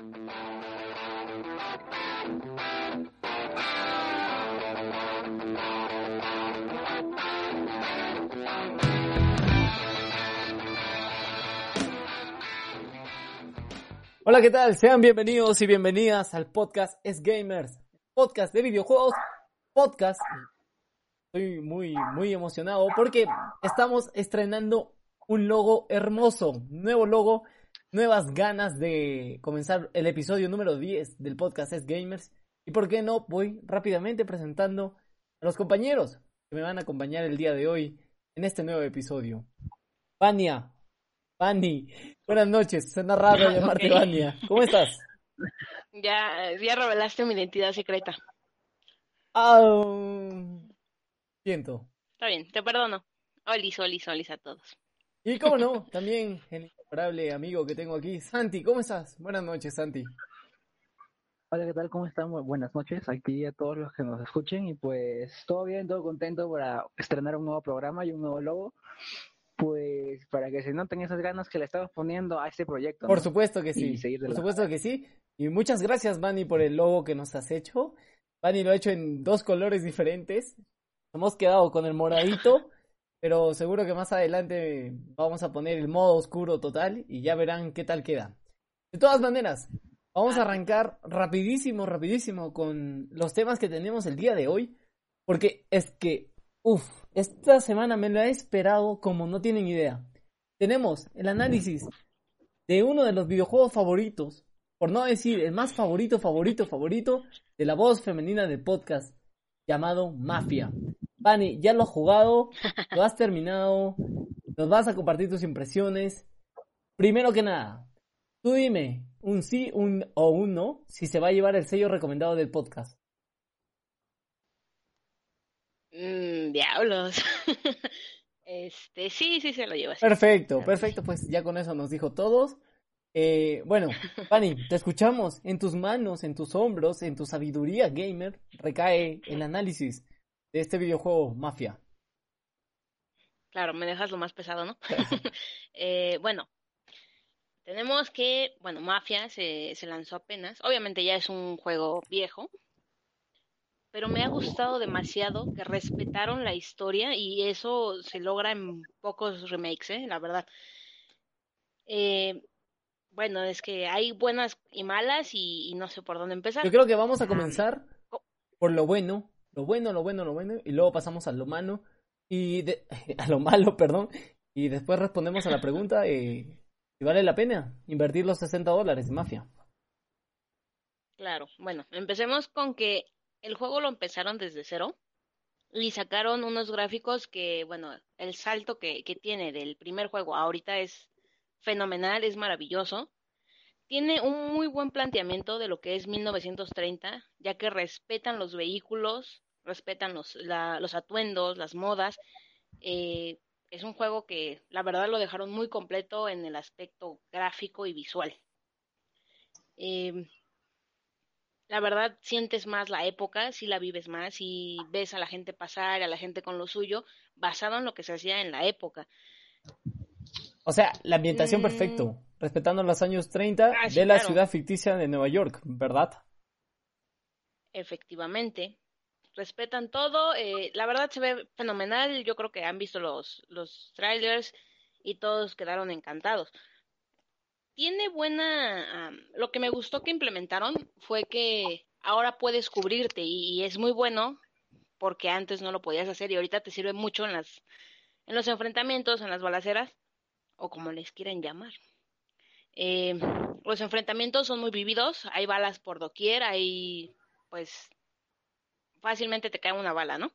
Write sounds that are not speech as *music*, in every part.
Hola, ¿qué tal? Sean bienvenidos y bienvenidas al podcast Es Gamers, podcast de videojuegos, podcast. Estoy muy, muy emocionado porque estamos estrenando un logo hermoso, nuevo logo, nuevas ganas de comenzar el episodio número 10 del podcast Es Gamers. Y por qué no, voy rápidamente presentando a los compañeros que me van a acompañar el día de hoy en este nuevo episodio. Vania, Vani, buenas noches, suena raro *laughs* llamarte Vania. ¿Cómo estás? Ya, ya revelaste mi identidad secreta. Ah, siento. Está bien, te perdono. Olis, olis, olis a todos. Y cómo no, también el incomparable amigo que tengo aquí, Santi, ¿cómo estás? Buenas noches, Santi. Hola, ¿qué tal? ¿Cómo están? Buenas noches aquí a todos los que nos escuchen y pues todo bien, todo contento para estrenar un nuevo programa y un nuevo logo pues para que se noten esas ganas que le estamos poniendo a este proyecto. Por supuesto que sí. Por supuesto que sí. Y muchas gracias, Manny, por el logo que nos has hecho. Manny lo ha hecho en dos colores diferentes. Hemos quedado con el moradito, pero seguro que más adelante vamos a poner el modo oscuro total y ya verán qué tal queda. De todas maneras, vamos a arrancar rapidísimo, rapidísimo con los temas que tenemos el día de hoy, porque es que, uff, esta semana me lo he esperado como no tienen idea. Tenemos el análisis de uno de los videojuegos favoritos, por no decir el más favorito, favorito, favorito, de la voz femenina del podcast, llamado Mafia. Vani, ya lo has jugado, *laughs* lo has terminado, nos vas a compartir tus impresiones. Primero que nada, tú dime un sí un, o un no si se va a llevar el sello recomendado del podcast. Mm, diablos. *laughs* este, sí, sí se lo lleva. Perfecto, perfecto, pues ya con eso nos dijo todos. Eh, bueno, *laughs* Fanny, te escuchamos. En tus manos, en tus hombros, en tu sabiduría gamer, recae el análisis de este videojuego Mafia. Claro, me dejas lo más pesado, ¿no? *laughs* *laughs* eh, bueno, tenemos que, bueno, Mafia se, se lanzó apenas. Obviamente ya es un juego viejo, pero me ha gustado demasiado que respetaron la historia y eso se logra en pocos remakes, ¿eh? la verdad. Eh, bueno, es que hay buenas y malas y, no sé por dónde empezar. Yo creo que vamos a comenzar por lo bueno, lo bueno, lo bueno, lo bueno, y luego pasamos a lo malo y *laughs* a lo malo, *laughs* perdón, y después respondemos a la pregunta si vale la pena invertir los 60 dólares en Mafia. Claro, bueno, empecemos con que el juego lo empezaron desde cero y sacaron unos gráficos que, bueno, el salto que, que tiene del primer juego ahorita es fenomenal, es maravilloso. Tiene un muy buen planteamiento de lo que es 1930, ya que respetan los vehículos, respetan los, los atuendos, las modas. Eh, es un juego que la verdad lo dejaron muy completo en el aspecto gráfico y visual. Eh, la verdad sientes más la época, si la vives más y ves a la gente pasar, a la gente con lo suyo, basado en lo que se hacía en la época. O sea, la ambientación perfecto, mm. Respetando los años 30 ah, de la ciudad ficticia de Nueva York, ¿verdad? Efectivamente. Respetan todo, eh, la verdad se ve fenomenal, yo creo que han visto los, los trailers y todos quedaron encantados tiene buena... lo que me gustó que implementaron fue que ahora puedes cubrirte y, es muy bueno porque antes no lo podías hacer y ahorita te sirve mucho en las en los enfrentamientos, en las balaceras o como les quieran llamar. Eh, los enfrentamientos son muy vividos, hay balas por doquier, hay pues fácilmente te cae una bala, ¿no?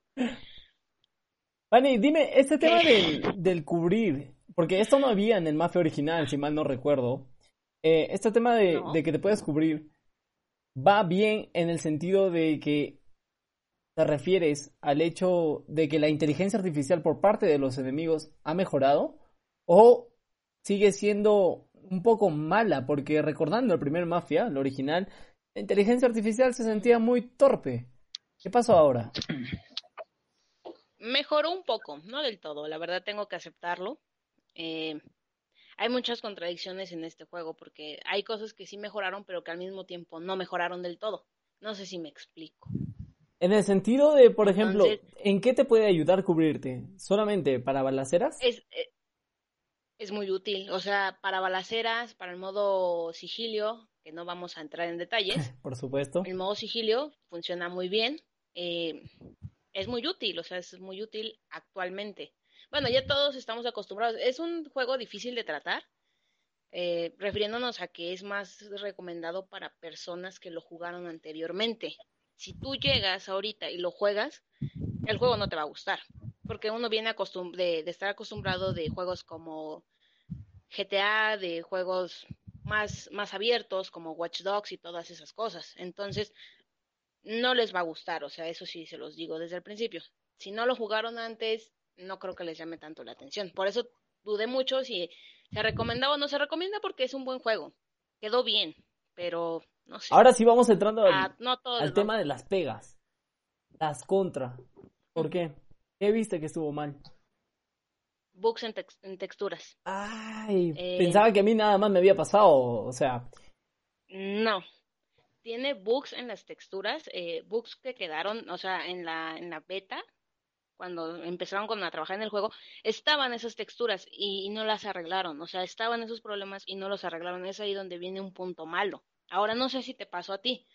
Vani, dime, este tema del, del cubrir, porque esto no había en el Mafia original, si mal no recuerdo. Eh, este tema de, que te puedes cubrir va bien en el sentido de que te refieres al hecho de que la inteligencia artificial por parte de los enemigos ha mejorado o sigue siendo un poco mala porque recordando el primer Mafia, el original, la inteligencia artificial se sentía muy torpe. ¿Qué pasó ahora? Mejoró un poco, no del todo, la verdad tengo que aceptarlo. Eh, hay muchas contradicciones en este juego porque hay cosas que sí mejoraron, pero que al mismo tiempo no mejoraron del todo. No sé si me explico. En el sentido de, por ejemplo, ¿en qué te puede ayudar cubrirte? ¿Solamente para balaceras? Es, eh, es, muy útil. O sea, para balaceras, para el modo sigilio, que no vamos a entrar en detalles. *laughs* por supuesto. El modo sigilio funciona muy bien. Eh, es muy útil, o sea, es muy útil actualmente. Bueno, ya todos estamos acostumbrados. Es un juego difícil de tratar, eh, refiriéndonos a que es más recomendado para personas que lo jugaron anteriormente. Si tú llegas ahorita y lo juegas, el juego no te va a gustar, porque uno viene de, de estar acostumbrado de juegos como GTA, de juegos más, más abiertos como Watch Dogs y todas esas cosas. Entonces, no les va a gustar, o sea, eso sí se los digo desde el principio. Si no lo jugaron antes, no creo que les llame tanto la atención. Por eso dudé mucho si se recomendaba o no se recomienda porque es un buen juego. Quedó bien, pero no sé. Ahora sí vamos entrando al, ah, tema de las pegas. Las contra. ¿Por qué? ¿Qué viste que estuvo mal? Bugs en, texturas. Ay, eh, pensaba que a mí nada más me había pasado, o sea. No. Tiene bugs en las texturas, eh, bugs que quedaron, o sea, en la, en la beta, cuando empezaron con a trabajar en el juego, estaban esas texturas y, no las arreglaron, o sea, estaban esos problemas y no los arreglaron. Es ahí donde viene un punto malo. Ahora no sé si te pasó a ti.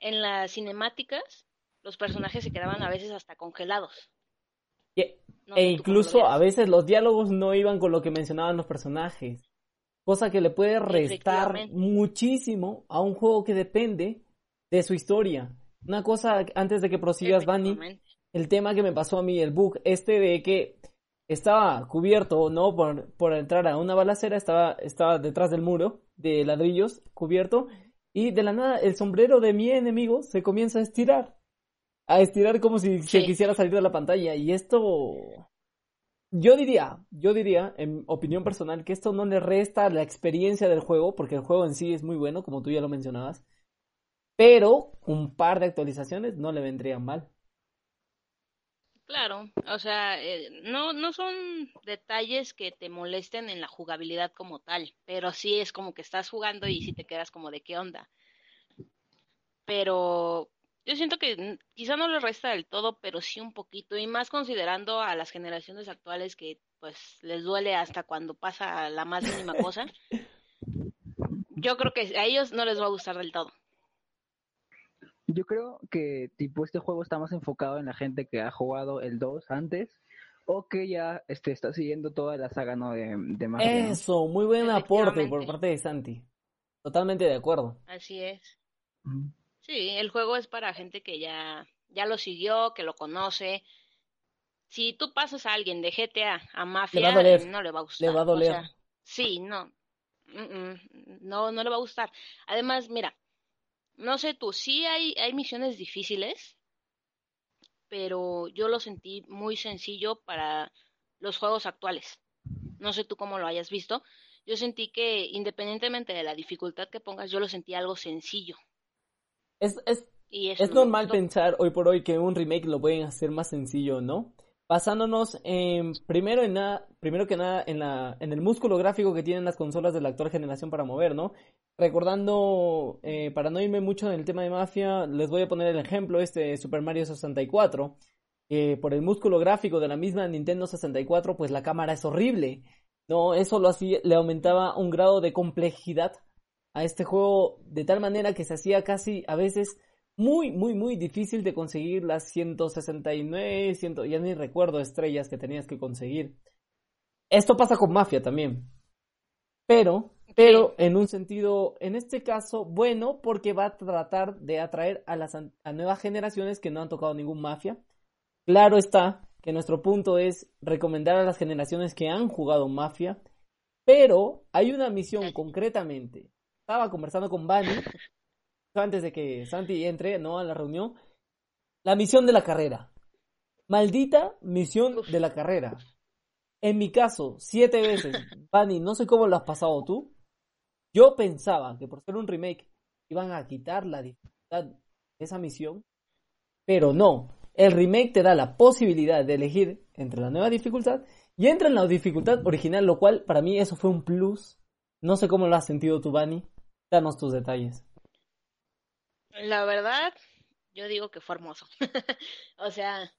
En las cinemáticas, los personajes se quedaban a veces hasta congelados. E incluso a veces los diálogos no iban con lo que mencionaban los personajes. Cosa que le puede restar muchísimo a un juego que depende de su historia. Una cosa antes de que prosigas, Bunny, el tema que me pasó a mí, el bug este de que estaba cubierto, ¿no? Por, por entrar a una balacera, estaba, estaba detrás del muro de ladrillos, cubierto, y de la nada el sombrero de mi enemigo se comienza a estirar. A estirar como si se quisiera salir de la pantalla. Y esto. Yo diría, yo diría, en opinión personal, que esto no le resta la experiencia del juego, porque el juego en sí es muy bueno, como tú ya lo mencionabas. Pero un par de actualizaciones no le vendrían mal. Claro, o sea, eh, no, no son detalles que te molesten en la jugabilidad como tal, pero sí es como que estás jugando y si te quedas como de qué onda. Pero yo siento que quizá no le resta del todo, pero sí un poquito, y más considerando a las generaciones actuales que pues les duele hasta cuando pasa la más mínima cosa. Yo creo que a ellos no les va a gustar del todo. Yo creo que tipo este juego está más enfocado en la gente que ha jugado el 2 antes o que ya este, está siguiendo toda la saga ¿no? de, de Eso, muy buen aporte por parte de Santi. Totalmente de acuerdo. Así es. Sí, el juego es para gente que ya, ya lo siguió, que lo conoce. Si tú pasas a alguien de GTA a Mafia, no le va a gustar. Le va a doler. sí, no. No, no le va a gustar. Además, mira, no sé tú, sí hay, hay misiones difíciles, pero yo lo sentí muy sencillo para los juegos actuales. No sé tú cómo lo hayas visto. Yo sentí que independientemente de la dificultad que pongas, yo lo sentí algo sencillo. Es, es, es normal pensar hoy por hoy que un remake lo pueden hacer más sencillo, ¿no? Basándonos en, primero en nada, primero que nada en la, en el músculo gráfico que tienen las consolas de la actual generación para mover, ¿no? Recordando, eh, para no irme mucho en el tema de mafia, les voy a poner el ejemplo este de Super Mario 64. Que por el músculo gráfico de la misma Nintendo 64, pues la cámara es horrible. No, eso lo hacía, le aumentaba un grado de complejidad a este juego de tal manera que se hacía casi a veces muy, muy, muy difícil de conseguir las 169, 100, ya ni recuerdo estrellas que tenías que conseguir. Esto pasa con Mafia también. Pero pero en un sentido, en este caso, bueno, porque va a tratar de atraer a las a nuevas generaciones que no han tocado ningún mafia. Claro está que nuestro punto es recomendar a las generaciones que han jugado mafia, pero hay una misión concretamente. Estaba conversando con Bani antes de que Santi entre ¿no? a la reunión. La misión de la carrera. Maldita misión de la carrera. En mi caso, siete veces. *laughs* Bani, no sé cómo lo has pasado tú, yo pensaba que por ser un remake iban a quitar la dificultad de esa misión, pero no. El remake te da la posibilidad de elegir entre la nueva dificultad y entra en la dificultad original, lo cual para mí eso fue un plus. No sé cómo lo has sentido tú, Bani. Danos tus detalles. La verdad, yo digo que fue hermoso. *laughs* o sea,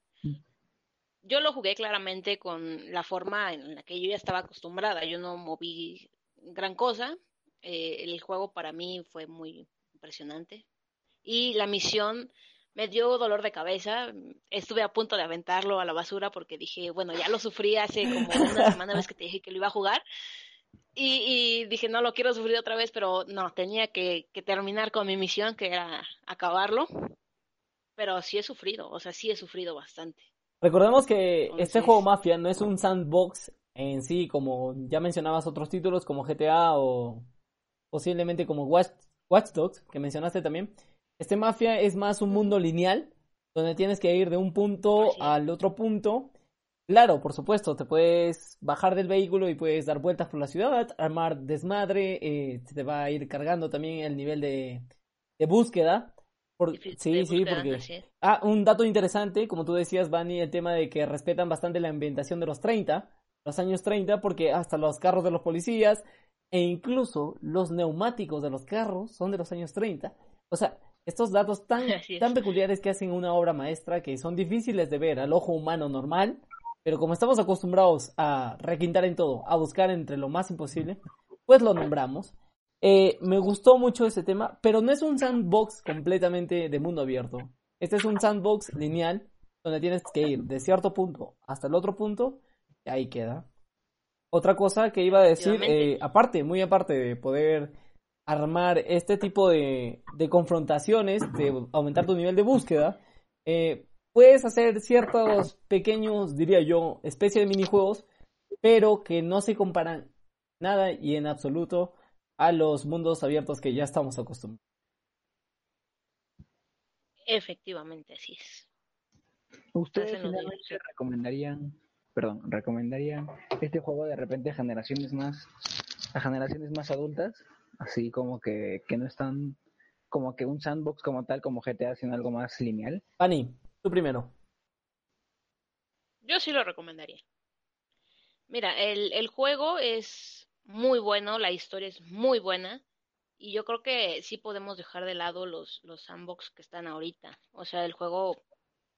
yo lo jugué claramente con la forma en la que yo ya estaba acostumbrada. Yo no moví gran cosa. Eh, el juego para mí fue muy impresionante. Y la misión me dio dolor de cabeza. Estuve a punto de aventarlo a la basura porque dije, bueno, ya lo sufrí hace como una *laughs* semana vez que te dije que lo iba a jugar. Y, dije, no lo quiero sufrir otra vez, pero no, tenía que, terminar con mi misión, que era acabarlo. Pero sí he sufrido, o sea, sí he sufrido bastante. Recordemos que este juego Mafia no es un sandbox en sí, como ya mencionabas otros títulos como GTA o posiblemente como Watch, Watch Dogs, que mencionaste también. Este Mafia es más un mundo lineal, donde tienes que ir de un punto al otro punto. Claro, por supuesto, te puedes bajar del vehículo y puedes dar vueltas por la ciudad, armar desmadre, eh, te va a ir cargando también el nivel de, búsqueda. sí, sí, porque... Ah, un dato interesante, como tú decías, Bani, el tema de que respetan bastante la ambientación de los 30, los años 30, porque hasta los carros de los policías e incluso los neumáticos de los carros son de los años 30. O sea, estos datos tan, *laughs* tan peculiares que hacen una obra maestra que son difíciles de ver al ojo humano normal, pero como estamos acostumbrados a requintar en todo, a buscar entre lo más imposible, pues lo nombramos. Eh, me gustó mucho ese tema, pero no es un sandbox completamente de mundo abierto. Este es un sandbox lineal donde tienes que ir de cierto punto hasta el otro punto y ahí queda. Otra cosa que iba a decir, eh, aparte, muy aparte de poder armar este tipo de, confrontaciones, de aumentar tu nivel de búsqueda, eh, puedes hacer ciertos pequeños, diría yo, especie de minijuegos, pero que no se comparan nada y en absoluto a los mundos abiertos que ya estamos acostumbrados. Efectivamente, así es. ¿Ustedes finalmente recomendarían, perdón, recomendarían este juego de repente a generaciones más, a generaciones más adultas? así como que, que no están como que un sandbox como tal, como GTA, sino algo más lineal. Pani, tú primero. Yo sí lo recomendaría. Mira, el, el juego es muy bueno, la historia es muy buena, y yo creo que sí podemos dejar de lado los, los sandbox que están ahorita. O sea, el juego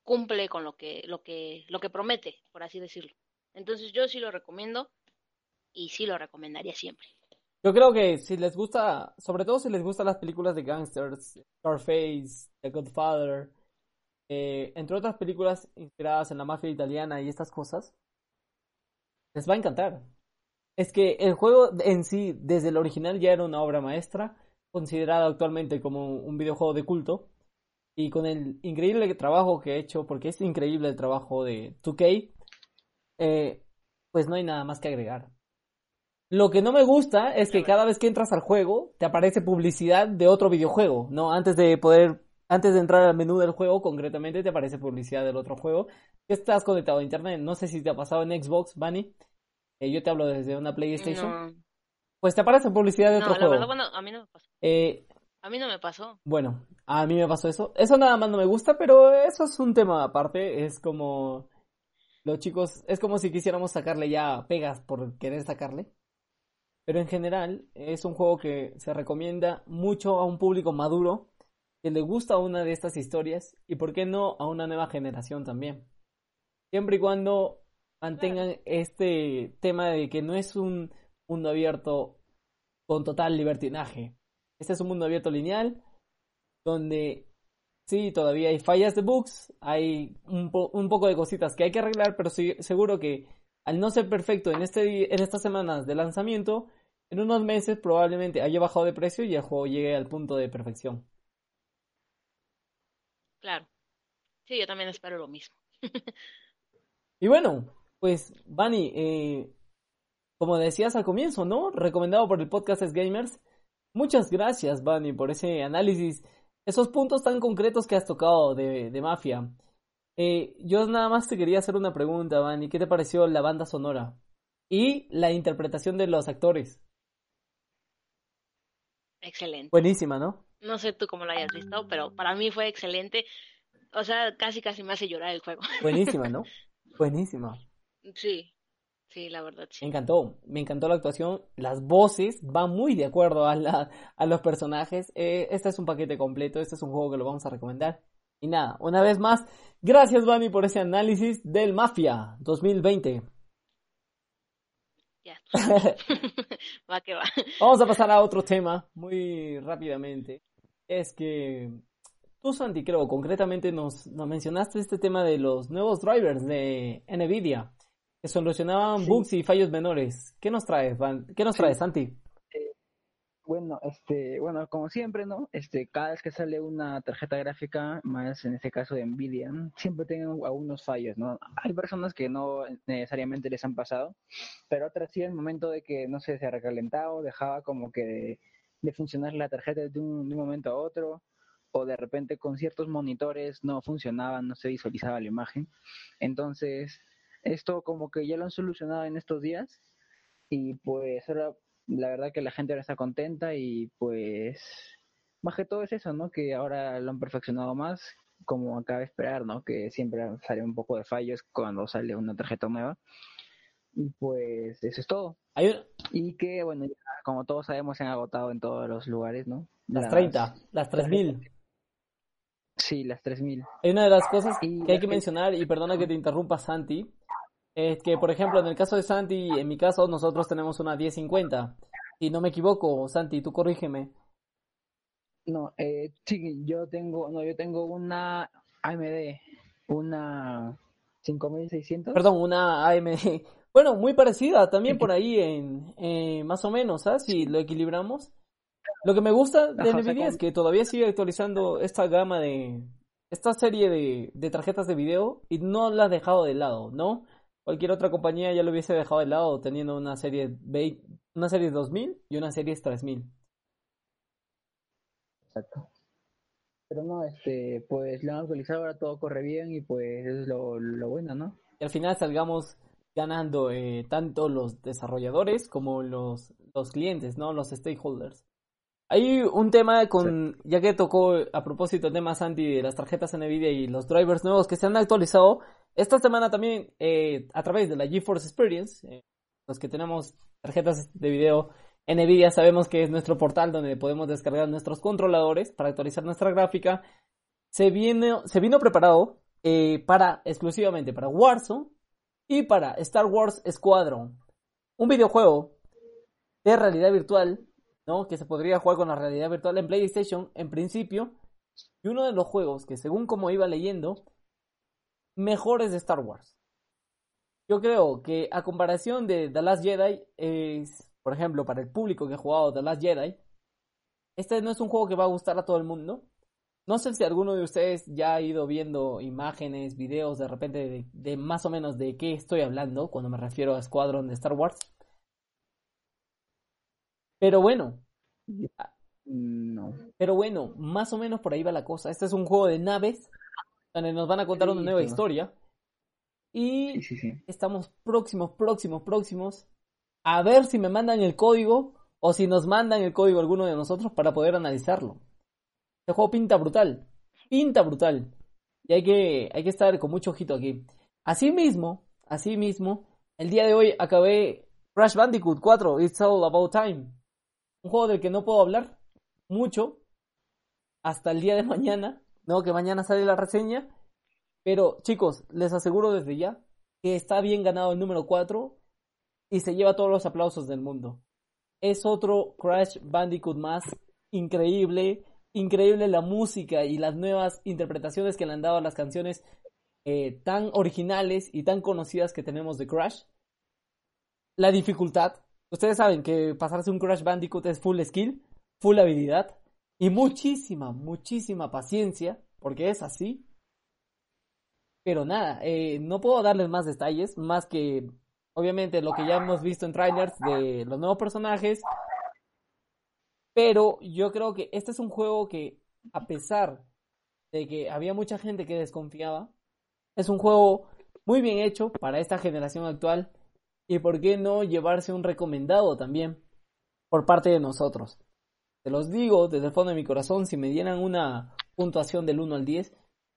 cumple con lo que, lo que, lo que promete, por así decirlo. Entonces yo sí lo recomiendo y sí lo recomendaría siempre. Yo creo que si les gusta, sobre todo si les gustan las películas de gangsters, Scarface, The Godfather, eh, entre otras películas inspiradas en la mafia italiana y estas cosas, les va a encantar. Es que el juego en sí, desde el original, ya era una obra maestra, considerada actualmente como un videojuego de culto. Y con el increíble trabajo que he hecho, porque es increíble el trabajo de 2K, eh, pues no hay nada más que agregar. Lo que no me gusta es que cada vez que entras al juego te aparece publicidad de otro videojuego, ¿no? Antes de poder, antes de entrar al menú del juego, concretamente te aparece publicidad del otro juego. Estás conectado a internet, no sé si te ha pasado en Xbox, Bunny. Eh, yo te hablo desde una PlayStation. Pues te aparece publicidad de otro juego. Verdad, bueno, a mí no me pasó. Eh, a mí no me pasó. Bueno, a mí me pasó eso. Eso nada más no me gusta, pero eso es un tema aparte. Es como los chicos, es como si quisiéramos sacarle ya pegas por querer sacarle. Pero en general es un juego que se recomienda mucho a un público maduro que le gusta una de estas historias y por qué no a una nueva generación también. Siempre y cuando mantengan este tema de que no es un mundo abierto con total libertinaje. Este es un mundo abierto lineal donde sí, todavía hay fallas de bugs, hay un, un poco de cositas que hay que arreglar, pero seguro que al no ser perfecto en, este, en estas semanas de lanzamiento, en unos meses probablemente haya bajado de precio y el juego llegue al punto de perfección. Claro. Sí, yo también espero lo mismo. y bueno, pues, Bani, eh, como decías al comienzo, ¿no? Recomendado por el podcast es Gamers. Muchas gracias, Bani, por ese análisis, esos puntos tan concretos que has tocado de, de Mafia. Eh, yo nada más te quería hacer una pregunta, Bani. ¿Qué te pareció la banda sonora? Y la interpretación de los actores. Excelente. Buenísima, ¿no? No sé tú cómo lo hayas visto, pero para mí fue excelente. O sea, casi casi me hace llorar el juego. *laughs* Buenísima, ¿no? Buenísima. Sí. Sí, la verdad, sí. Me encantó, me encantó la actuación, las voces van muy de acuerdo a, la, a los personajes. Eh, este es un paquete completo, este es un juego que lo vamos a recomendar. Y nada, una vez más, gracias Bani por ese análisis del Mafia 2020. Ya. *laughs* *laughs* va que va. Vamos a pasar a otro tema muy rápidamente. Es que tú, Santi, creo, concretamente nos, nos mencionaste este tema de los nuevos drivers de NVIDIA que solucionaban bugs y fallos menores. ¿Qué nos traes, ¿Qué nos traes, Santi? Bueno, este, bueno, como siempre, ¿no? Este, cada vez que sale una tarjeta gráfica, más en este caso de Nvidia, siempre tienen algunos fallos, ¿no? Hay personas que no necesariamente les han pasado, pero otras sí, el momento de que, no sé, se ha recalentado, dejaba como que de, funcionar la tarjeta de un, de un momento a otro, o de repente con ciertos monitores no funcionaban, no se visualizaba la imagen. Entonces, esto como que ya lo han solucionado en estos días y pues ahora la verdad que la gente ahora está contenta y pues más que todo es eso, ¿no? Que ahora lo han perfeccionado más, como acaba de esperar, ¿no? Que siempre sale un poco de fallos cuando sale una tarjeta nueva. Y pues eso es todo. Y que, bueno, como todos sabemos, se han agotado en todos los lugares, ¿no? Las, 30, las 3000. Sí, las 3000. Hay una de las cosas que hay que mencionar, y perdona que te interrumpa, Santi, es que, por ejemplo, en el caso de Santi, en mi caso, nosotros tenemos una 1050. Si no me equivoco, Santi, tú corrígeme. No, eh, sí, yo tengo, no, yo tengo una AMD, una 5600. Perdón, una AMD. Bueno, muy parecida también por ahí en, eh, más o menos, ¿sabes? Si lo equilibramos. Lo que me gusta de NVIDIA es que todavía sigue actualizando esta gama de, esta serie de, de tarjetas de video y no la ha dejado de lado, ¿no? Cualquier otra compañía ya lo hubiese dejado de lado teniendo una serie, una serie 2000 y una serie 3000. Exacto. Pero no, este, pues lo han actualizado, ahora todo corre bien y pues eso es lo, lo bueno, ¿no? Y al final salgamos ganando eh, tanto los desarrolladores como los, los clientes, ¿no? Los stakeholders. Hay un tema con, ya que tocó a propósito el tema Santi de las tarjetas NVIDIA y los drivers nuevos que se han actualizado, esta semana también eh, a través de la GeForce Experience, eh, los que tenemos tarjetas de video NVIDIA sabemos que es nuestro portal donde podemos descargar nuestros controladores para actualizar nuestra gráfica, se, viene, se vino preparado eh, para exclusivamente para Warzone y para Star Wars Squadron, un videojuego de realidad virtual que se podría jugar con la realidad virtual en PlayStation en principio. Y uno de los juegos que según como iba leyendo, mejores de Star Wars. Yo creo que a comparación de The Last Jedi, es, por ejemplo, para el público que ha jugado The Last Jedi, este no es un juego que va a gustar a todo el mundo. No sé si alguno de ustedes ya ha ido viendo imágenes, videos de repente de, de más o menos de qué estoy hablando cuando me refiero a Squadron de Star Wars. Pero bueno. No. Pero bueno, más o menos por ahí va la cosa. Este es un juego de naves donde nos van a contar una nueva historia. Y estamos próximos, próximos, próximos a ver si me mandan el código o si nos mandan el código alguno de nosotros para poder analizarlo. Este juego pinta brutal. Pinta brutal. Y hay que, hay que estar con mucho ojito aquí. Asimismo, asimismo, el día de hoy acabé Crash Bandicoot 4, It's All About Time un juego del que no puedo hablar mucho hasta el día de mañana, no, que mañana sale la reseña, pero chicos, les aseguro desde ya que está bien ganado el número 4 y se lleva todos los aplausos del mundo. Es otro Crash Bandicoot más increíble, increíble la música y las nuevas interpretaciones que le han dado a las canciones eh, tan originales y tan conocidas que tenemos de Crash. La dificultad, Ustedes saben que pasarse un Crash Bandicoot es full skill, full habilidad y muchísima, muchísima paciencia, porque es así. Pero nada, eh, no puedo darles más detalles, más que obviamente lo que ya hemos visto en trailers de los nuevos personajes. Pero yo creo que este es un juego que, a pesar de que había mucha gente que desconfiaba, es un juego muy bien hecho para esta generación actual y por qué no llevarse un recomendado también por parte de nosotros. Se los digo desde el fondo de mi corazón, si me dieran una puntuación del 1 al 10,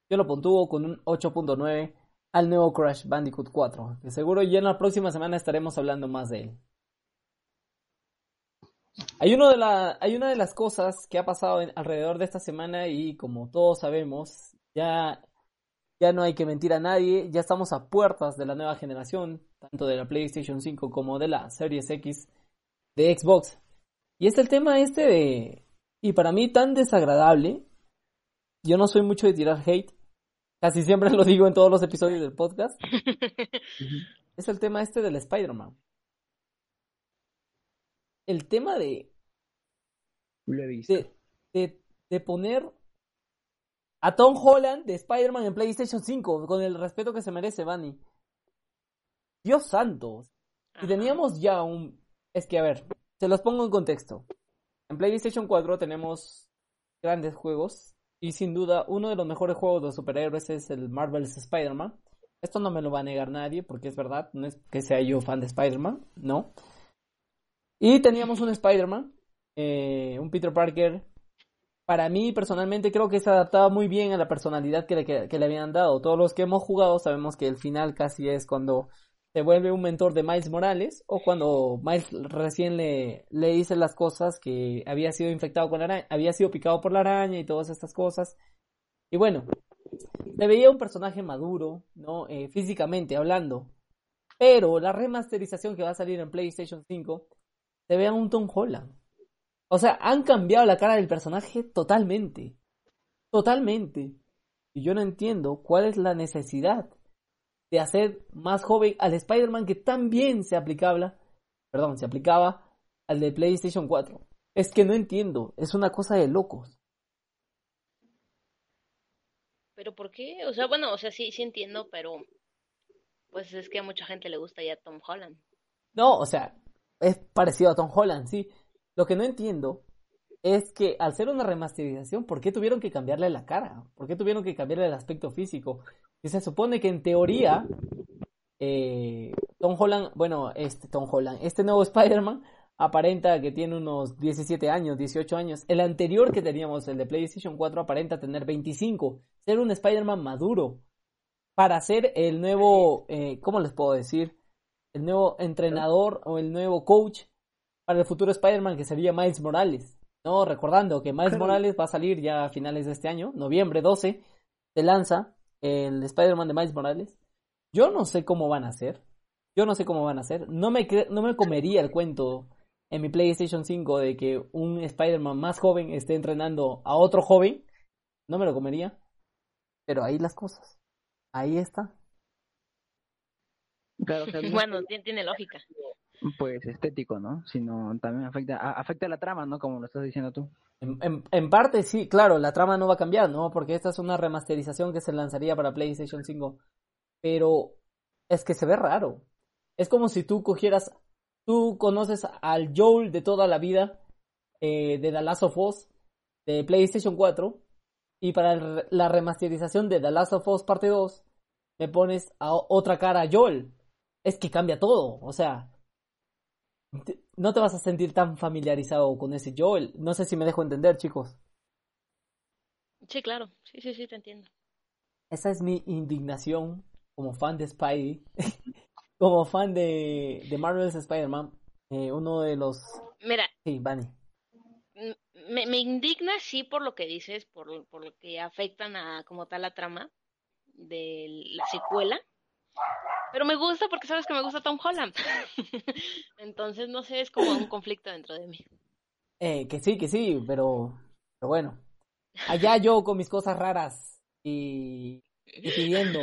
yo lo puntúo con un 8.9 al nuevo Crash Bandicoot 4, que seguro ya en la próxima semana estaremos hablando más de él. Hay, uno de la, hay una de las cosas que ha pasado alrededor de esta semana y como todos sabemos, ya, ya no hay que mentir a nadie, ya estamos a puertas de la nueva generación, tanto de la PlayStation 5 como de la Series X de Xbox. Y es el tema este de, y para mí tan desagradable, yo no soy mucho de tirar hate, casi siempre *laughs* lo digo en todos los episodios del podcast, *laughs* es el tema este del Spider-Man el tema de. De, de, poner a Tom Holland de Spider-Man en PlayStation 5, con el respeto que se merece, Bunny. Dios santo. Y teníamos ya un. Es que, a ver, se los pongo en contexto. En PlayStation 4 tenemos grandes juegos. Y sin duda, uno de los mejores juegos de superhéroes es el Marvel's Spider-Man. Esto no me lo va a negar nadie, porque es verdad, no es que sea yo fan de Spider-Man, no. Y teníamos un Spider-Man, eh, un Peter Parker. Para mí, personalmente, creo que se adaptaba muy bien a la personalidad que le, que, le habían dado. Todos los que hemos jugado sabemos que el final casi es cuando se vuelve un mentor de Miles Morales o cuando Miles recién le, le dice las cosas que había sido infectado con la araña, había sido picado por la araña y todas estas cosas. Y bueno, se veía un personaje maduro, ¿no? Eh, físicamente hablando. Pero la remasterización que va a salir en PlayStation 5 se ve un Tom Holland. O sea, han cambiado la cara del personaje totalmente. Totalmente. Y yo no entiendo cuál es la necesidad de hacer más joven al Spider-Man que también se aplicaba, perdón, se aplicaba al de PlayStation 4. Es que no entiendo, es una cosa de locos. Pero ¿por qué? O sea, bueno, o sea, sí, sí entiendo, pero pues es que a mucha gente le gusta ya Tom Holland. No, o sea, es parecido a Tom Holland, sí. Lo que no entiendo es que al ser una remasterización, ¿por qué tuvieron que cambiarle la cara? ¿Por qué tuvieron que cambiarle el aspecto físico? Y se supone que en teoría, eh, Tom Holland, bueno, este Tom Holland, este nuevo *laughs* Spider-Man aparenta que tiene unos 17 años, 18 años. El anterior que teníamos, el de PlayStation 4, aparenta tener 25. Ser un Spider-Man maduro. Para ser el nuevo, eh, ¿cómo les puedo decir? El nuevo entrenador o el nuevo coach para el futuro Spider-Man que sería Miles Morales. No, recordando que Miles Morales va a salir ya a finales de este año, noviembre 12, se lanza el Spider-Man de Miles Morales. Yo no sé cómo van a hacer. Yo no sé cómo van a hacer. No me, no me comería el cuento en mi PlayStation 5 de que un Spider-Man más joven esté entrenando a otro joven. No me lo comería. Pero ahí las cosas. Ahí está. Claro, *laughs* bueno, tiene, lógica. Pues estético, ¿no? Sino también afecta, afecta la trama, ¿no? Como lo estás diciendo tú. En, en, parte sí, claro, la trama no va a cambiar, ¿no? Porque esta es una remasterización que se lanzaría para PlayStation 5. Pero es que se ve raro. Es como si tú cogieras, tú conoces al Joel de toda la vida eh, de The Last of Us de PlayStation 4 y para la remasterización de The Last of Us parte 2 me pones a otra cara a Joel es que cambia todo. O sea, no te vas a sentir tan familiarizado con ese Joel. No sé si me dejo entender, chicos. Sí, claro. Sí, sí, sí, te entiendo. Esa es mi indignación como fan de Spidey. *laughs* como fan de, de Marvel's Spider-Man. Eh, uno de los... Mira. Sí, Bunny. Me, me, indigna, sí, por lo que dices, por, por lo que afectan a como tal la trama de la secuela. Pero me gusta porque sabes que me gusta Tom Holland. *laughs* Entonces, no sé, es como un conflicto dentro de mí. Eh, que sí, que sí, pero, pero bueno. Allá yo con mis cosas raras y, pidiendo.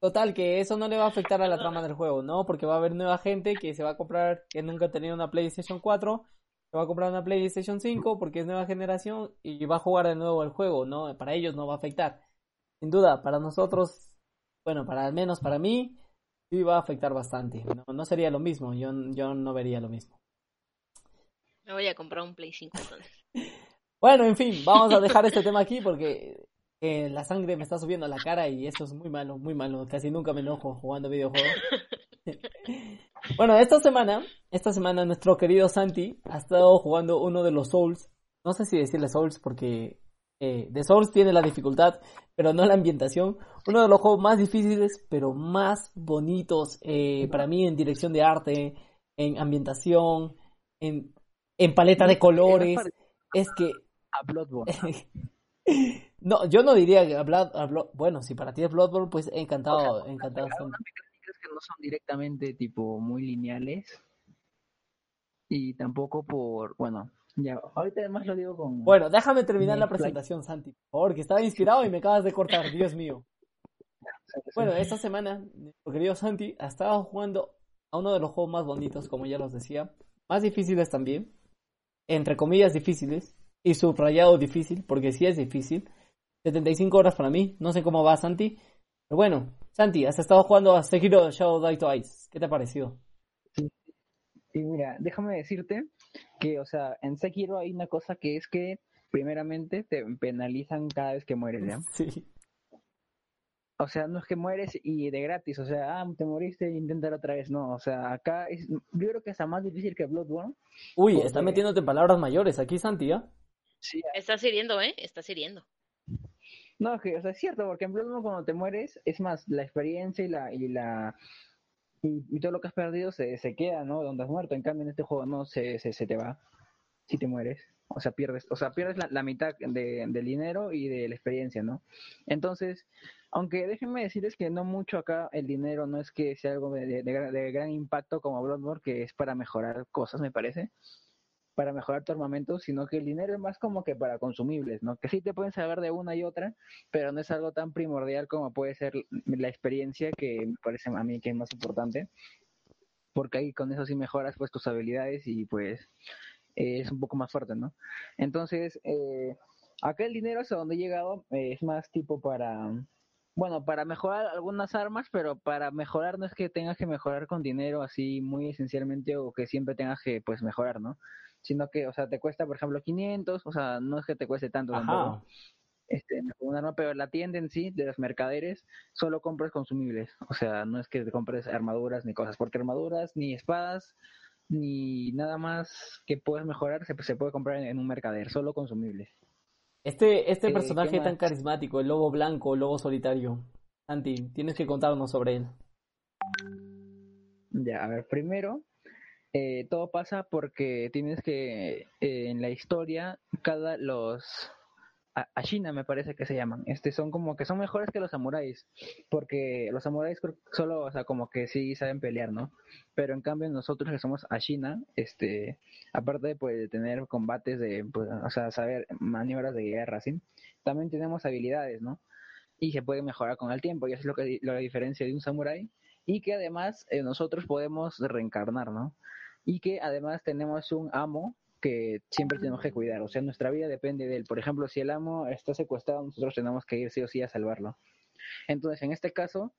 Total, que eso no le va a afectar a la trama del juego, ¿no? Porque va a haber nueva gente que se va a comprar, que nunca ha tenido una PlayStation 4, se va a comprar una PlayStation 5 porque es nueva generación y va a jugar de nuevo el juego, ¿no? Para ellos no va a afectar. Sin duda, para nosotros bueno, para al menos para mí, sí va a afectar bastante. No, no sería lo mismo, yo, yo no vería lo mismo. Me voy a comprar un Play 5 entonces. *laughs* bueno, en fin, vamos a dejar este tema aquí porque eh, la sangre me está subiendo a la cara y eso es muy malo, muy malo. Casi nunca me enojo jugando videojuegos. *laughs* bueno, esta semana, esta semana nuestro querido Santi ha estado jugando uno de los Souls. No sé si decirle Souls porque Eh, The Souls tiene la dificultad, pero no la ambientación. Uno de los juegos más difíciles, pero más bonitos eh, para mí en dirección de arte, en ambientación, en, en paleta de colores. Es que... A Bloodborne. *laughs* no, yo no diría que a, Blood, bueno, si para ti es Bloodborne, pues encantado, encantado. que no son directamente tipo muy lineales y tampoco por, bueno, ya, ahorita además lo digo con... Bueno, déjame terminar la presentación, Santi, por que estaba inspirado y me acabas de cortar, Dios mío. Bueno, esta semana, querido Santi, ha estado jugando a uno de los juegos más bonitos, como ya los decía, más difíciles también, entre comillas difíciles, y subrayado difícil, porque sí es difícil. 75 horas para mí, no sé cómo va Santi, pero bueno, Santi, has estado jugando a Sekiro Shadow Die Twice, ¿qué te ha parecido? Sí, mira, déjame decirte que, o sea, en Sekiro hay una cosa que es que, primeramente, te penalizan cada vez que mueres, ¿ya? Sí. O sea, no es que mueres y de gratis, o sea, ah, te moriste, intentar otra vez, no, o sea, acá es, yo creo que es más difícil que Bloodborne. Uy, está metiéndote palabras mayores aquí, Santi, ¿ah? Sí. Estás hiriendo, ¿eh? Estás hiriendo. No, es que, o sea, es cierto, porque en Bloodborne cuando te mueres, es más, la experiencia y la, y la, y, todo lo que has perdido se, se queda, ¿no? Donde has muerto. En cambio, en este juego no se, se, se te va si te mueres. O sea, pierdes, o sea, pierdes la, mitad de, del dinero y de la experiencia, ¿no? Entonces, aunque déjenme decirles que no mucho acá el dinero no es que sea algo de, de, de gran impacto como Bloodborne, que es para mejorar cosas, me parece para mejorar tu armamento, sino que el dinero es más como que para consumibles, ¿no? Que sí te pueden saber de una y otra, pero no es algo tan primordial como puede ser la experiencia, que me parece a mí que es más importante, porque ahí con eso sí mejoras pues tus habilidades y pues eh, es un poco más fuerte, ¿no? Entonces, eh, acá el dinero hasta donde he llegado eh, es más tipo para, bueno, para mejorar algunas armas, pero para mejorar no es que tengas que mejorar con dinero así muy esencialmente o que siempre tengas que pues mejorar, ¿no? Sino que, o sea, te cuesta, por ejemplo, 500, o sea, no es que te cueste tanto tampoco. Este, un arma, pero la tienda en sí, de los mercaderes, solo compras consumibles. O sea, no es que te compres armaduras ni cosas, porque armaduras, ni espadas, ni nada más que puedas mejorar se, se puede comprar en, un mercader, solo consumibles. Este, este eh, personaje tan carismático, el lobo blanco, el lobo solitario. Santi, tienes que contarnos sobre él. Ya, a ver, primero, eh, todo pasa porque tienes que, eh, en la historia, cada los Ashina me parece que se llaman, este son como que son mejores que los samuráis, porque los samuráis solo, o sea, como que sí saben pelear, ¿no? Pero en cambio nosotros que somos Ashina, este, aparte de, pues, tener combates de, pues, o sea, saber maniobras de guerra, ¿sí? También tenemos habilidades, ¿no? Y se puede mejorar con el tiempo, y eso es lo que la diferencia de un samurái, y que además eh, nosotros podemos reencarnar, ¿no? y que además tenemos un amo que siempre tenemos que cuidar, o sea, nuestra vida depende de él. Por ejemplo, si el amo está secuestrado, nosotros tenemos que ir sí o sí a salvarlo. Entonces, en este caso,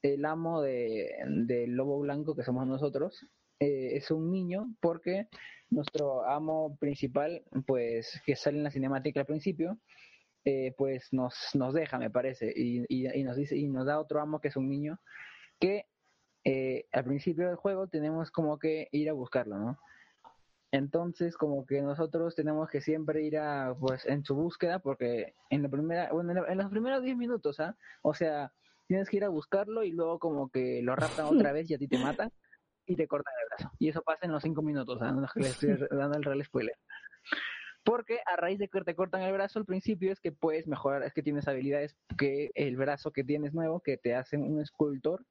el amo del de lobo blanco, que somos nosotros, eh, es un niño porque nuestro amo principal, pues, que sale en la cinemática al principio, eh, pues nos, nos deja, me parece, y, y, nos dice, y nos da otro amo que es un niño, que eh, al principio del juego tenemos como que ir a buscarlo, ¿no? Entonces, como que nosotros tenemos que siempre ir a, pues, en su búsqueda, porque en la primera, bueno, en, los primeros 10 minutos, ¿ah? O sea, tienes que ir a buscarlo y luego como que lo raptan otra *laughs* vez y a ti te matan y te cortan el brazo. Y eso pasa en los 5 minutos, ¿ah? No le estoy *laughs* dando el real spoiler. Porque a raíz de que te cortan el brazo al principio es que puedes mejorar, es que tienes habilidades que el brazo que tienes nuevo, que te hacen un escultor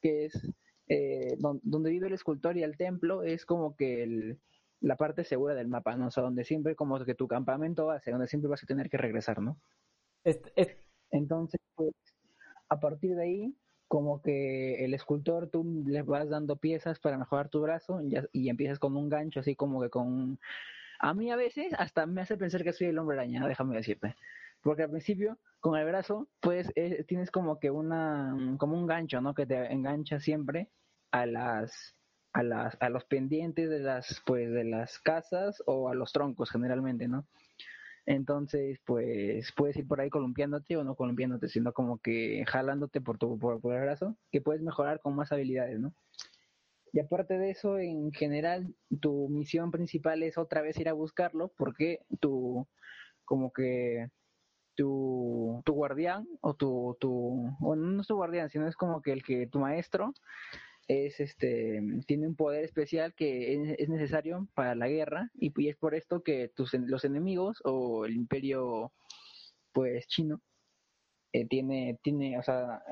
que es eh, donde vive el escultor y el templo, es como que el, la parte segura del mapa, ¿no? O sea, donde siempre como que tu campamento va a ser, donde siempre vas a tener que regresar, ¿no? Entonces, pues, a partir de ahí, como que el escultor, tú le vas dando piezas para mejorar tu brazo y, y empiezas con un gancho, así como que con... A mí a veces hasta me hace pensar que soy el hombre araña, déjame decirte. Porque al principio, con el brazo, pues eh, tienes como que una, como un gancho, ¿no? Que te engancha siempre a las, a las, a los pendientes de las, pues, de las casas o a los troncos generalmente, ¿no? Entonces, pues, puedes ir por ahí columpiándote o no columpiándote, sino como que jalándote por tu, por el brazo, que puedes mejorar con más habilidades, ¿no? Y aparte de eso, en general, tu misión principal es otra vez ir a buscarlo, porque tu, como que tu, tu guardián o tu, tu, bueno, no es tu guardián, sino es como que el que tu maestro es este tiene un poder especial que es, necesario para la guerra y, es por esto que tus los enemigos o el imperio pues chino eh, tiene tiene o sea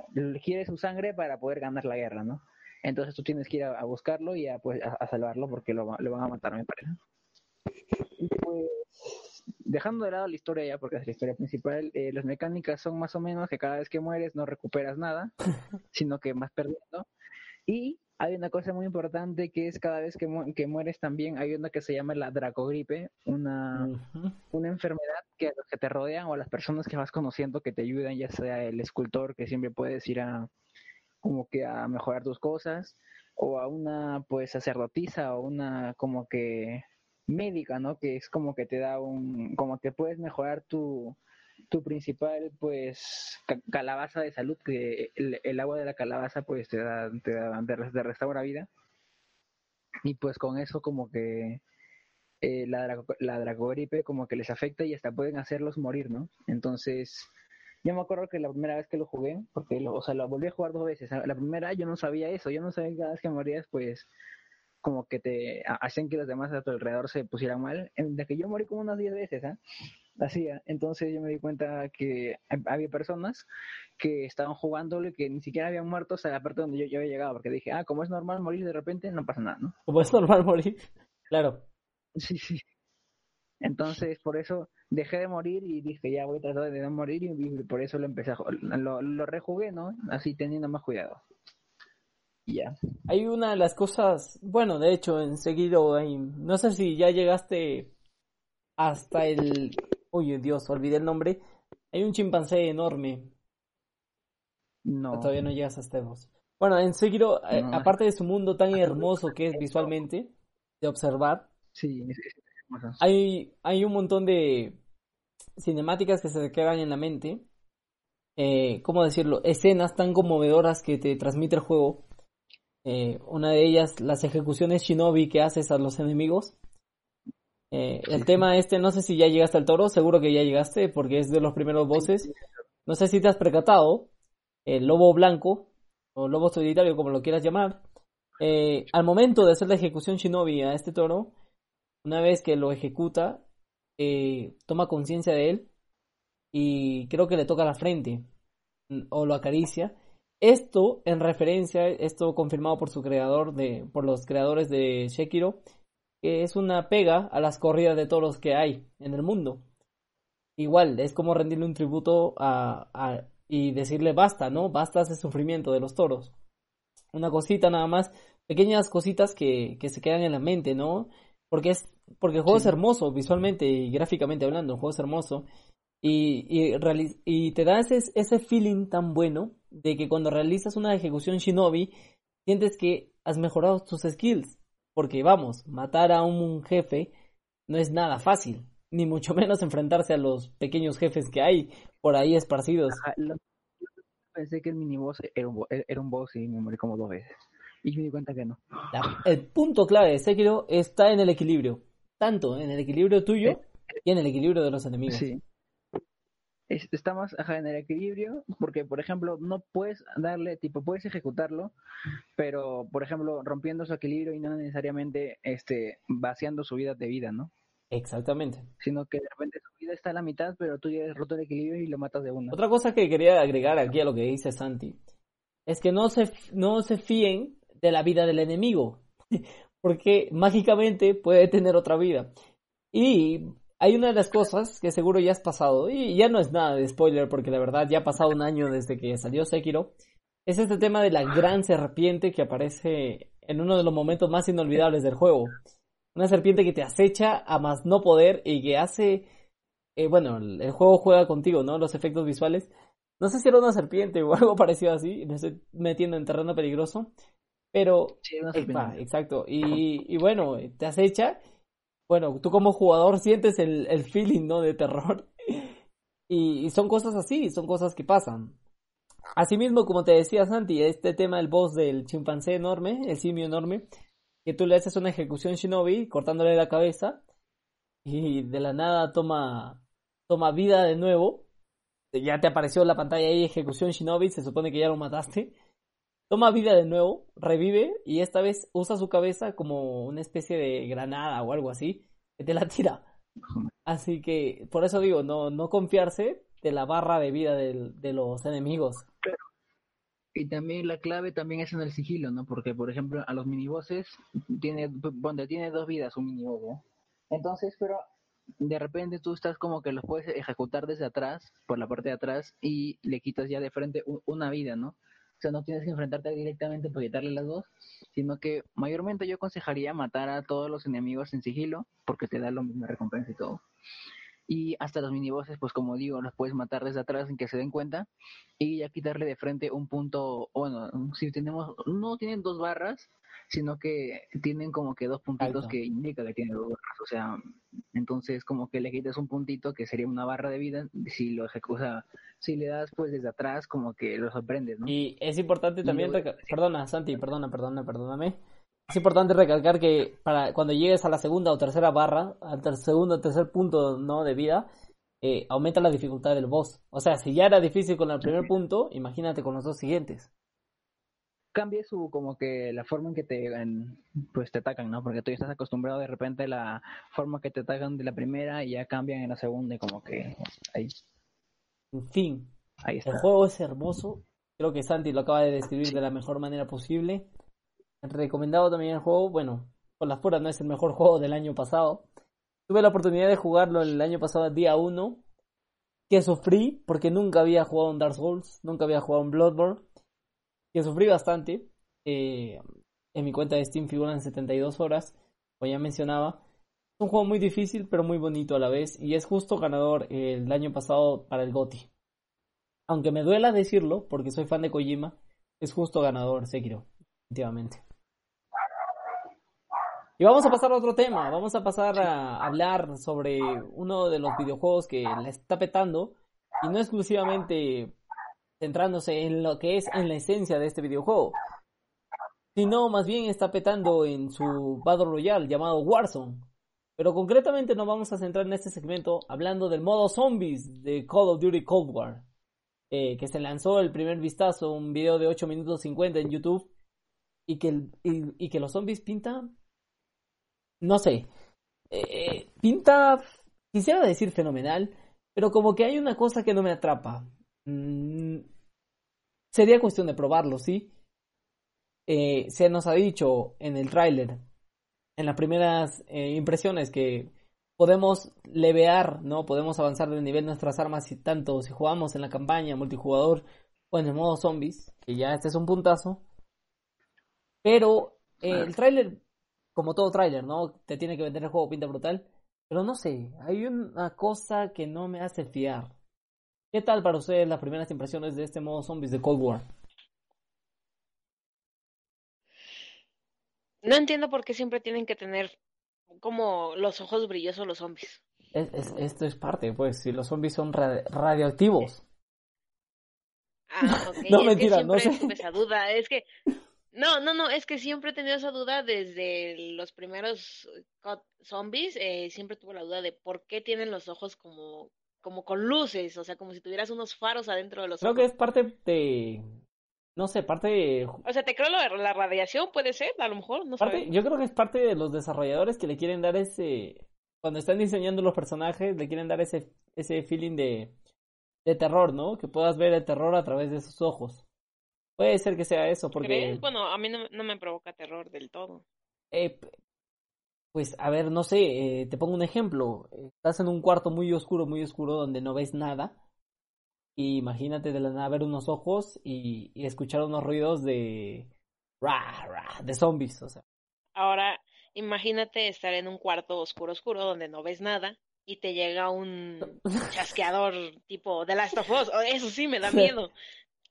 quiere su sangre para poder ganar la guerra no entonces tú tienes que ir a, buscarlo y a, pues, a, salvarlo porque lo, lo, van a matar me parece. Pues dejando de lado la historia ya porque es la historia principal eh, las mecánicas son más o menos que cada vez que mueres no recuperas nada *laughs* sino que vas perdiendo. Y hay una cosa muy importante que es cada vez que, que mueres también hay una que se llama la dracogripe, una, una enfermedad que a los que te rodean o a las personas que vas conociendo que te ayudan, ya sea el escultor que siempre puedes ir a como que a mejorar tus cosas o a una pues sacerdotisa o una como que médica, ¿no? Que es como que te da un como que puedes mejorar tu tu principal pues calabaza de salud que el, agua de la calabaza pues te da te, da, te restaura vida y pues con eso como que eh, la, la como que les afecta y hasta pueden hacerlos morir no entonces yo me acuerdo que la primera vez que lo jugué porque lo, o sea lo volví a jugar dos veces la primera yo no sabía eso yo no sabía que cada vez que morías pues como que te hacen que los demás a tu alrededor se pusieran mal en la que yo morí como unas 10 veces ¿eh? hacía. Entonces yo me di cuenta que había personas que estaban jugándolo y que ni siquiera habían muerto hasta la parte donde yo, había llegado, porque dije, ah, como es normal morir de repente, no pasa nada, ¿no? Como es normal morir, *laughs* claro. Sí, sí. Entonces, por eso dejé de morir y dije, ya voy a tratar de no morir y por eso lo empecé a lo, lo rejugué, ¿no? Así teniendo más cuidado. Ya. Hay una de las cosas, bueno, de hecho, enseguida, no sé si ya llegaste hasta el Uy, Dios, olvidé el nombre. Hay un chimpancé enorme. No. Todavía no llegas hasta vos. Bueno, en Sekiro, eh, aparte de su mundo tan hermoso que es visualmente, de observar, sí, hay, hay un montón de cinemáticas que se te quedan en la mente. Eh, ¿Cómo decirlo? Escenas tan conmovedoras que te transmite el juego. Eh, una de ellas, las ejecuciones shinobi que haces a los enemigos. Eh, el tema este, no sé si ya llegaste al toro, seguro que ya llegaste porque es de los primeros voces. No sé si te has percatado, el lobo blanco o lobo solitario, como lo quieras llamar, eh, al momento de hacer la ejecución shinobi a este toro, una vez que lo ejecuta, eh, toma conciencia de él y creo que le toca la frente mm, o lo acaricia. Esto en referencia, esto confirmado por su creador, de, por los creadores de Shekiro, que es una pega a las corridas de toros que hay en el mundo. Igual, es como rendirle un tributo a, a, y decirle basta, ¿no? Basta ese sufrimiento de los toros. Una cosita nada más, pequeñas cositas que, que se quedan en la mente, ¿no? Porque es porque el juego es hermoso visualmente y gráficamente hablando, el juego es hermoso y, y, y te da ese, ese feeling tan bueno de que cuando realizas una ejecución shinobi sientes que has mejorado tus skills porque vamos, matar a un jefe no es nada fácil, ni mucho *laughs* menos enfrentarse a los pequeños jefes que hay por ahí esparcidos. *laughs* pensé que el miniboss era un, era un boss y me morí como dos veces. Y me di cuenta que no. el punto clave de Sekiro está en el equilibrio. Tanto en el equilibrio tuyo eh, y en el equilibrio de los enemigos. Sí está más en el equilibrio, porque por ejemplo no puedes darle, tipo, puedes ejecutarlo, pero por ejemplo rompiendo su equilibrio y no necesariamente este vaciando su vida de vida, ¿no? Exactamente. Sino que de repente su vida está a la mitad, pero tú ya has roto el equilibrio y lo matas de una. Otra cosa que quería agregar aquí a lo que dice Santi es que no se, no se fíen de la vida del enemigo, *laughs* porque mágicamente puede tener otra vida. Y hay una de las cosas que seguro ya has pasado, y ya no es nada de spoiler porque la verdad ya ha pasado un año desde que salió Sekiro, es este tema de la gran serpiente que aparece en uno de los momentos más inolvidables del juego. Una serpiente que te acecha a más no poder y que hace... Eh, bueno, el, juego juega contigo, ¿no? Los efectos visuales. No sé si era una serpiente *laughs* o algo parecido así, me estoy metiendo en terreno peligroso. Pero... Sí, exacto. Y, y bueno, te acecha bueno, tú como jugador sientes el, el feeling, ¿no? De terror. *laughs* Y, son cosas así, son cosas que pasan. Asimismo, como te decía Santi, este tema del boss del chimpancé enorme, el simio enorme, que tú le haces una ejecución shinobi cortándole la cabeza y de la nada toma, toma vida de nuevo ya te apareció la pantalla ahí, ejecución Shinobi, se supone que ya lo mataste. Toma vida de nuevo, revive y esta vez usa su cabeza como una especie de granada o algo así, que te la tira. *laughs* Así que por eso digo, no, no confiarse de la barra de vida de los enemigos. Y también la clave también es en el sigilo, ¿no? Porque, por ejemplo, a los minibosses tiene, donde tiene dos vidas un miniboss, ¿no? Entonces, pero de repente tú estás como que los puedes ejecutar desde atrás, por la parte de atrás, y le quitas ya de frente una vida, ¿no? O sea, no tienes que enfrentarte directamente para quitarle las dos, sino que mayormente yo aconsejaría matar a todos los enemigos en sigilo, porque te da la misma recompensa y todo. Y hasta los minibosses, pues como digo, los puedes matar desde atrás sin que se den cuenta. Y ya quitarle de frente un punto, bueno, si tenemos, no tienen dos barras, sino que tienen como que dos puntitos que indican que tienen dos barras. O sea, entonces como que le quitas un puntito que sería una barra de vida, si lo ejecuta, si le das pues desde atrás, como que lo sorprendes, ¿no? Y es importante también, perdona, Santi, perdona, perdona, perdóname es importante recalcar que para cuando llegues a la segunda o tercera barra, al segundo o tercer punto no de vida, eh, aumenta la dificultad del boss. O sea, si ya era difícil con el primer punto, imagínate con los dos siguientes. Cambia su como que la forma en que te pues te atacan, ¿no? Porque tú ya estás acostumbrado de repente a la forma que te atacan de la primera y ya cambian en la segunda y como que ahí. En fin, ahí está. el juego es hermoso. Creo que Santi lo acaba de describir de la mejor manera posible recomendado también el juego. Bueno, con las puras no es el mejor *laughs* juego del año pasado. Tuve la oportunidad de jugarlo el año pasado, día 1. Que sufrí porque nunca había jugado en Dark Souls, nunca había jugado en Bloodborne. Que sufrí bastante. Eh, en mi cuenta de Steam figuran 72 horas, como ya mencionaba. Es un juego muy difícil, pero muy bonito a la vez. Y es justo ganador el año pasado para el GOTI. Aunque me duela decirlo, porque soy fan de Kojima, es justo ganador Sekiro, definitivamente. Y vamos a pasar a otro tema, vamos a pasar a hablar sobre uno de los videojuegos que la está petando y no exclusivamente centrándose en lo que es en la esencia de este videojuego, sino más bien está petando en su Battle Royale llamado Warzone. Pero concretamente nos vamos a centrar en este segmento hablando del modo zombies de Call of Duty Cold War, eh, que se lanzó el primer vistazo, un video de 8 minutos 50 en YouTube, y que, y que los zombies pintan no sé, eh, pinta, quisiera decir fenomenal, pero como que hay una cosa que no me atrapa. Mm, sería cuestión de probarlo, ¿sí? Eh, se nos ha dicho en el tráiler, en las primeras eh, impresiones, que podemos levear, ¿no? Podemos avanzar de nivel nuestras armas y tanto si jugamos en la campaña multijugador o en el modo zombies, que ya este es un puntazo. Pero el tráiler como todo tráiler, ¿no? Te tiene que vender el juego pinta brutal. Pero no sé, hay una cosa que no me hace fiar. ¿Qué tal para ustedes las primeras impresiones de este modo zombies de Cold War? No entiendo por qué siempre tienen que tener como los ojos brillosos los zombies. esto es parte, pues, si los zombies son radioactivos. Ah, *laughs* ok. no, mentira, no sé. Esa duda. Es que no, no, no, es que siempre he tenido esa duda desde los primeros zombies, eh, siempre tuve la duda de por qué tienen los ojos como, como con luces, o sea, como si tuvieras unos faros adentro de los Creo ojos. Que es parte de, no sé, parte de... O sea, te creo lo de la radiación, puede ser, a lo mejor, no sé. Yo creo que es parte de los desarrolladores que le quieren dar ese, cuando están diseñando los personajes, le quieren dar ese, ese feeling de, de terror, ¿no? Que puedas ver el terror a través de sus ojos. Puede ser que sea eso, porque... Bueno, a mí no, me provoca terror del todo. Eh, pues, a ver, no sé, eh, te pongo un ejemplo. Estás en un cuarto muy oscuro, muy oscuro, donde no ves nada. Y imagínate de la nada ver unos ojos y, escuchar unos ruidos de... de zombies, o sea. Ahora, imagínate estar en un cuarto oscuro, oscuro, donde no ves nada y te llega un *laughs* chasqueador tipo de Last of Us. Eso sí me da miedo.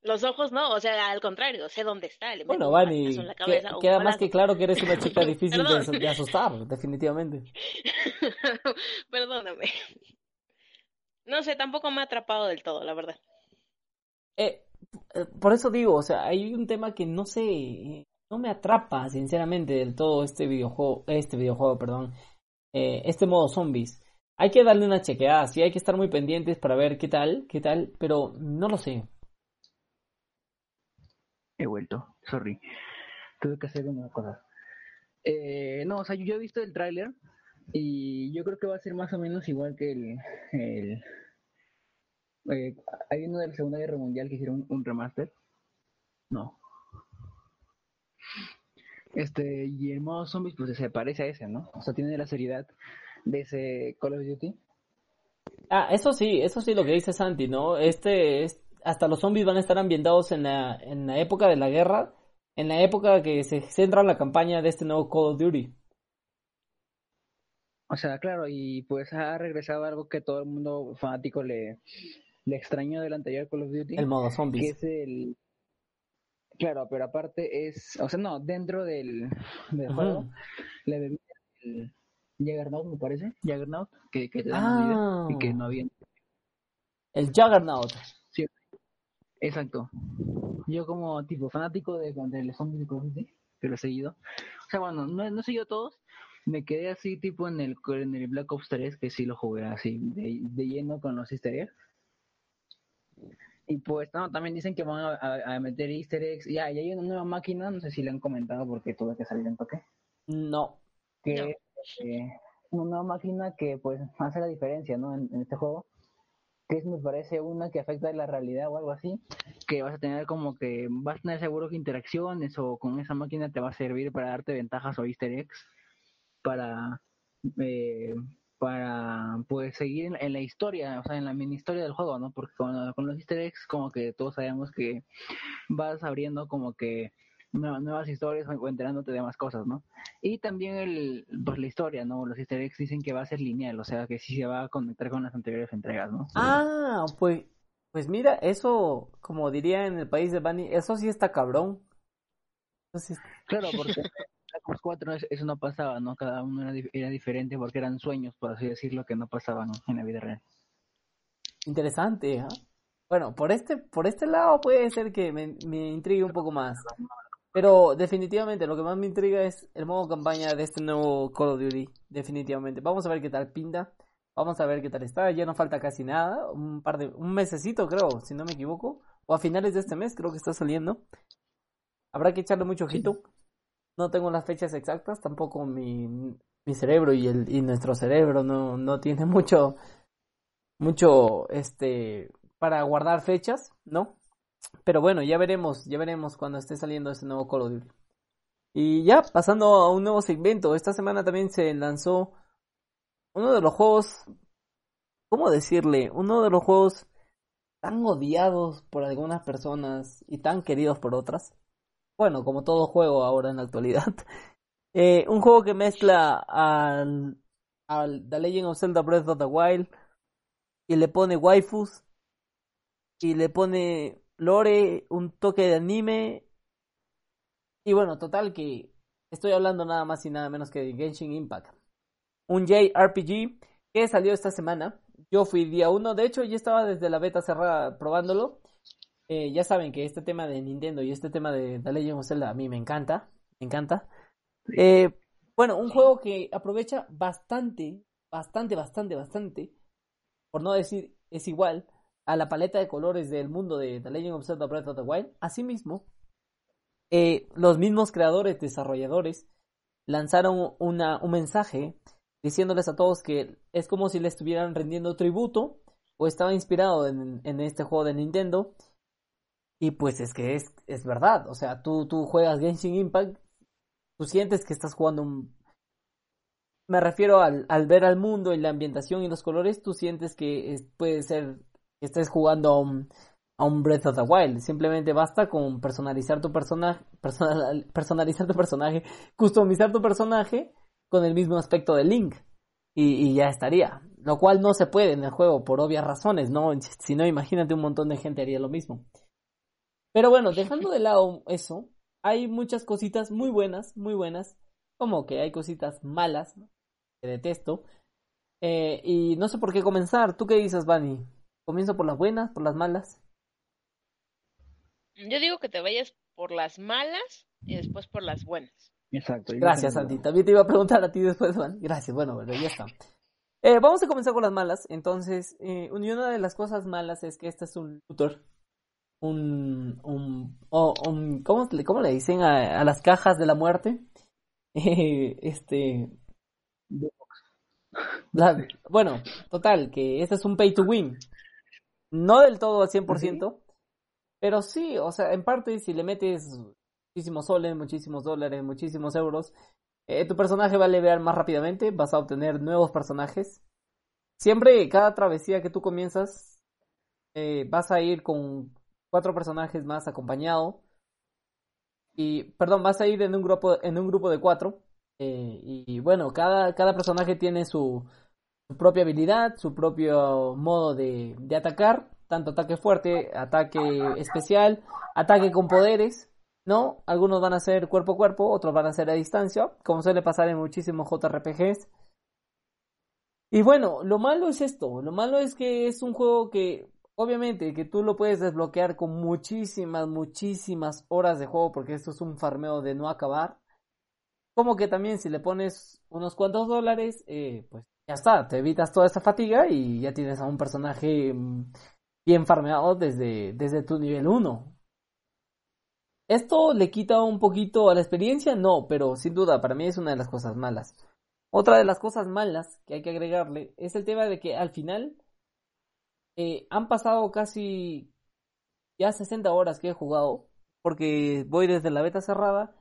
Los ojos no, o sea, al contrario, sé dónde está. Le bueno, Vani, queda más que claro que eres una *laughs* chica difícil de, asustar, definitivamente. *laughs* Perdóname. No sé, tampoco me ha atrapado del todo, la verdad. Eh, eh, por eso digo, o sea, hay un tema que no sé, no me atrapa sinceramente del todo este videojuego, este videojuego, perdón, eh, este modo zombies. Hay que darle una chequeada, sí, hay que estar muy pendientes para ver qué tal, qué tal, pero no lo sé. He vuelto, sorry. Tuve que hacer una cosa. Eh, no, o sea, yo he visto el tráiler y yo creo que va a ser más o menos igual que el... el eh, hay uno de la Segunda Guerra Mundial que hicieron un, remaster. No. Este, y el modo zombies pues se parece a ese, ¿no? O sea, tiene la seriedad de ese Call of Duty. Ah, eso sí, eso sí lo que dice Santi, ¿no? Este, es, hasta los zombies van a estar ambientados en la, en la época de la guerra, en la época que se centra la campaña de este nuevo Call of Duty. O sea, claro, y pues ha regresado algo que todo el mundo fanático le, le extrañó del anterior Call of Duty. El modo zombies. Que es el... Claro, pero aparte es... O sea, no, dentro del, del juego le bebida el Juggernaut, me parece. Juggernaut, que, que te da y que no había... El Juggernaut. Exacto. Yo como tipo fanático de, de zombies de Call of Duty, que lo he seguido. O sea, bueno, no, no he seguido todos, me quedé así tipo en el, en el Black Ops 3, que sí lo jugué así, de, lleno con los easter eggs. Y pues también dicen que van a, meter easter eggs. Ya, y hay una nueva máquina, no sé si le han comentado porque tuve que salir en toque. No. Que eh, una nueva máquina que pues hace la diferencia, ¿no? En, este juego. Que es, me parece, una que afecta a la realidad o algo así. Que vas a tener como que vas a tener seguro que interacciones o con esa máquina te va a servir para darte ventajas o easter eggs para, eh, para pues seguir en, la historia, o sea, en la mini historia del juego, ¿no? Porque con, los easter eggs como que todos sabemos que vas abriendo como que nuevas historias o enterándote de más cosas, ¿no? Y también el, pues la historia, ¿no? Los easter eggs dicen que va a ser lineal, o sea, que sí se va a conectar con las anteriores entregas, ¿no? Ah, pues, pues mira, eso, como diría en el país de Bunny, eso sí está cabrón. Claro, porque *laughs* los cuatro eso no pasaba, ¿no? Cada uno era, diferente porque eran sueños, por así decirlo, que no pasaban en la vida real. Interesante, ¿ah? Bueno, por este, por este lado puede ser que me, me intrigue un poco más. Pero definitivamente lo que más me intriga es el modo campaña de este nuevo Call of Duty. Definitivamente. Vamos a ver qué tal pinta. Vamos a ver qué tal está. Ya no falta casi nada. Un par de, un mesecito creo, si no me equivoco. O a finales de este mes creo que está saliendo. Habrá que echarle mucho ojito. No tengo las fechas exactas, tampoco mi, mi cerebro y, el, y nuestro cerebro no, no tiene *laughs* mucho, mucho, este, para guardar fechas, ¿no? Pero bueno, ya veremos, ya veremos cuando esté saliendo ese nuevo Call of Duty. Y ya, pasando a un nuevo segmento, esta semana también se lanzó uno de los juegos, ¿cómo decirle? Uno de los juegos tan odiados por algunas personas y tan queridos por otras bueno, como todo juego ahora en la actualidad. *laughs* Eh, un juego que mezcla al, al The Legend of Zelda Breath of the Wild y le pone waifus y le pone lore, un toque de anime y bueno, total que estoy hablando nada más y nada menos que de Genshin Impact. Un JRPG que salió esta semana. Yo fui día uno, de hecho ya estaba desde la beta cerrada probándolo eh, ya saben que este tema de Nintendo y este tema de The Legend of Zelda a mí me encanta, me encanta. Eh, bueno, un juego que aprovecha bastante, bastante, bastante, bastante, por no decir es igual, a la paleta de colores del mundo de The Legend of Zelda Breath of the Wild. Asimismo, eh, los mismos creadores, desarrolladores, lanzaron una, un mensaje diciéndoles a todos que es como si le estuvieran rendiendo tributo o estaba inspirado en, en este juego de Nintendo y pues es que es, es verdad, o sea, tú, tú juegas Genshin Impact, tú sientes que estás jugando un... Me refiero al, al ver al mundo y la ambientación y los colores, tú sientes que puede ser estés jugando a un, Breath of the Wild. Simplemente basta con personalizar tu personaje, personal, personalizar tu personaje, customizar tu personaje con el mismo aspecto de Link. Y, ya estaría. Lo cual no se puede en el juego por obvias razones, ¿no? *laughs* Si no, imagínate un montón de gente haría lo mismo. Pero bueno, dejando de lado eso, hay muchas cositas muy buenas, muy buenas, como que hay cositas malas, que detesto. Eh, y no sé por qué comenzar. ¿Tú qué dices, Bani? ¿Comienzo por las buenas, por las malas? Yo digo que te vayas por las malas y después por las buenas. Exacto. Gracias, Santi. También te iba a preguntar a ti después, Bani. Gracias, bueno, bueno, ya está. Eh, vamos a comenzar con las malas. Entonces, eh, una de las cosas malas es que este es un tutor. Un. un, un ¿cómo, ¿cómo, le dicen a, a, las cajas de la muerte? *laughs* este. bueno, total, que este es un pay to win. No del todo al 100%, pero sí, o sea, en parte si le metes muchísimos soles, muchísimos dólares, muchísimos euros, eh, tu personaje va a levear más rápidamente, vas a obtener nuevos personajes. Siempre, cada travesía que tú comienzas, eh, vas a ir con cuatro personajes más acompañado. Y, perdón, vas a ir en un grupo, en un grupo de cuatro. Eh, y, bueno, cada, cada personaje tiene su, su propia habilidad, su propio modo de, de atacar, tanto ataque fuerte, ataque especial, ataque con poderes. ¿no? Algunos van a ser cuerpo a cuerpo, otros van a ser a distancia, como suele pasar en muchísimos JRPGs. Y bueno, lo malo es esto, lo malo es que es un juego que obviamente que tú lo puedes desbloquear con muchísimas, muchísimas horas de juego, porque esto es un farmeo de no acabar. Como que también si le pones unos cuantos dólares, eh, pues ya está, te evitas toda esta fatiga y ya tienes a un personaje mm, bien farmeado desde, desde tu nivel 1. ¿Esto le quita un poquito a la experiencia? No, pero sin duda, para mí es una de las cosas malas. Otra de las cosas malas que hay que agregarle es el tema de que al final eh, han pasado casi ya 60 horas que he jugado, porque voy desde la beta cerrada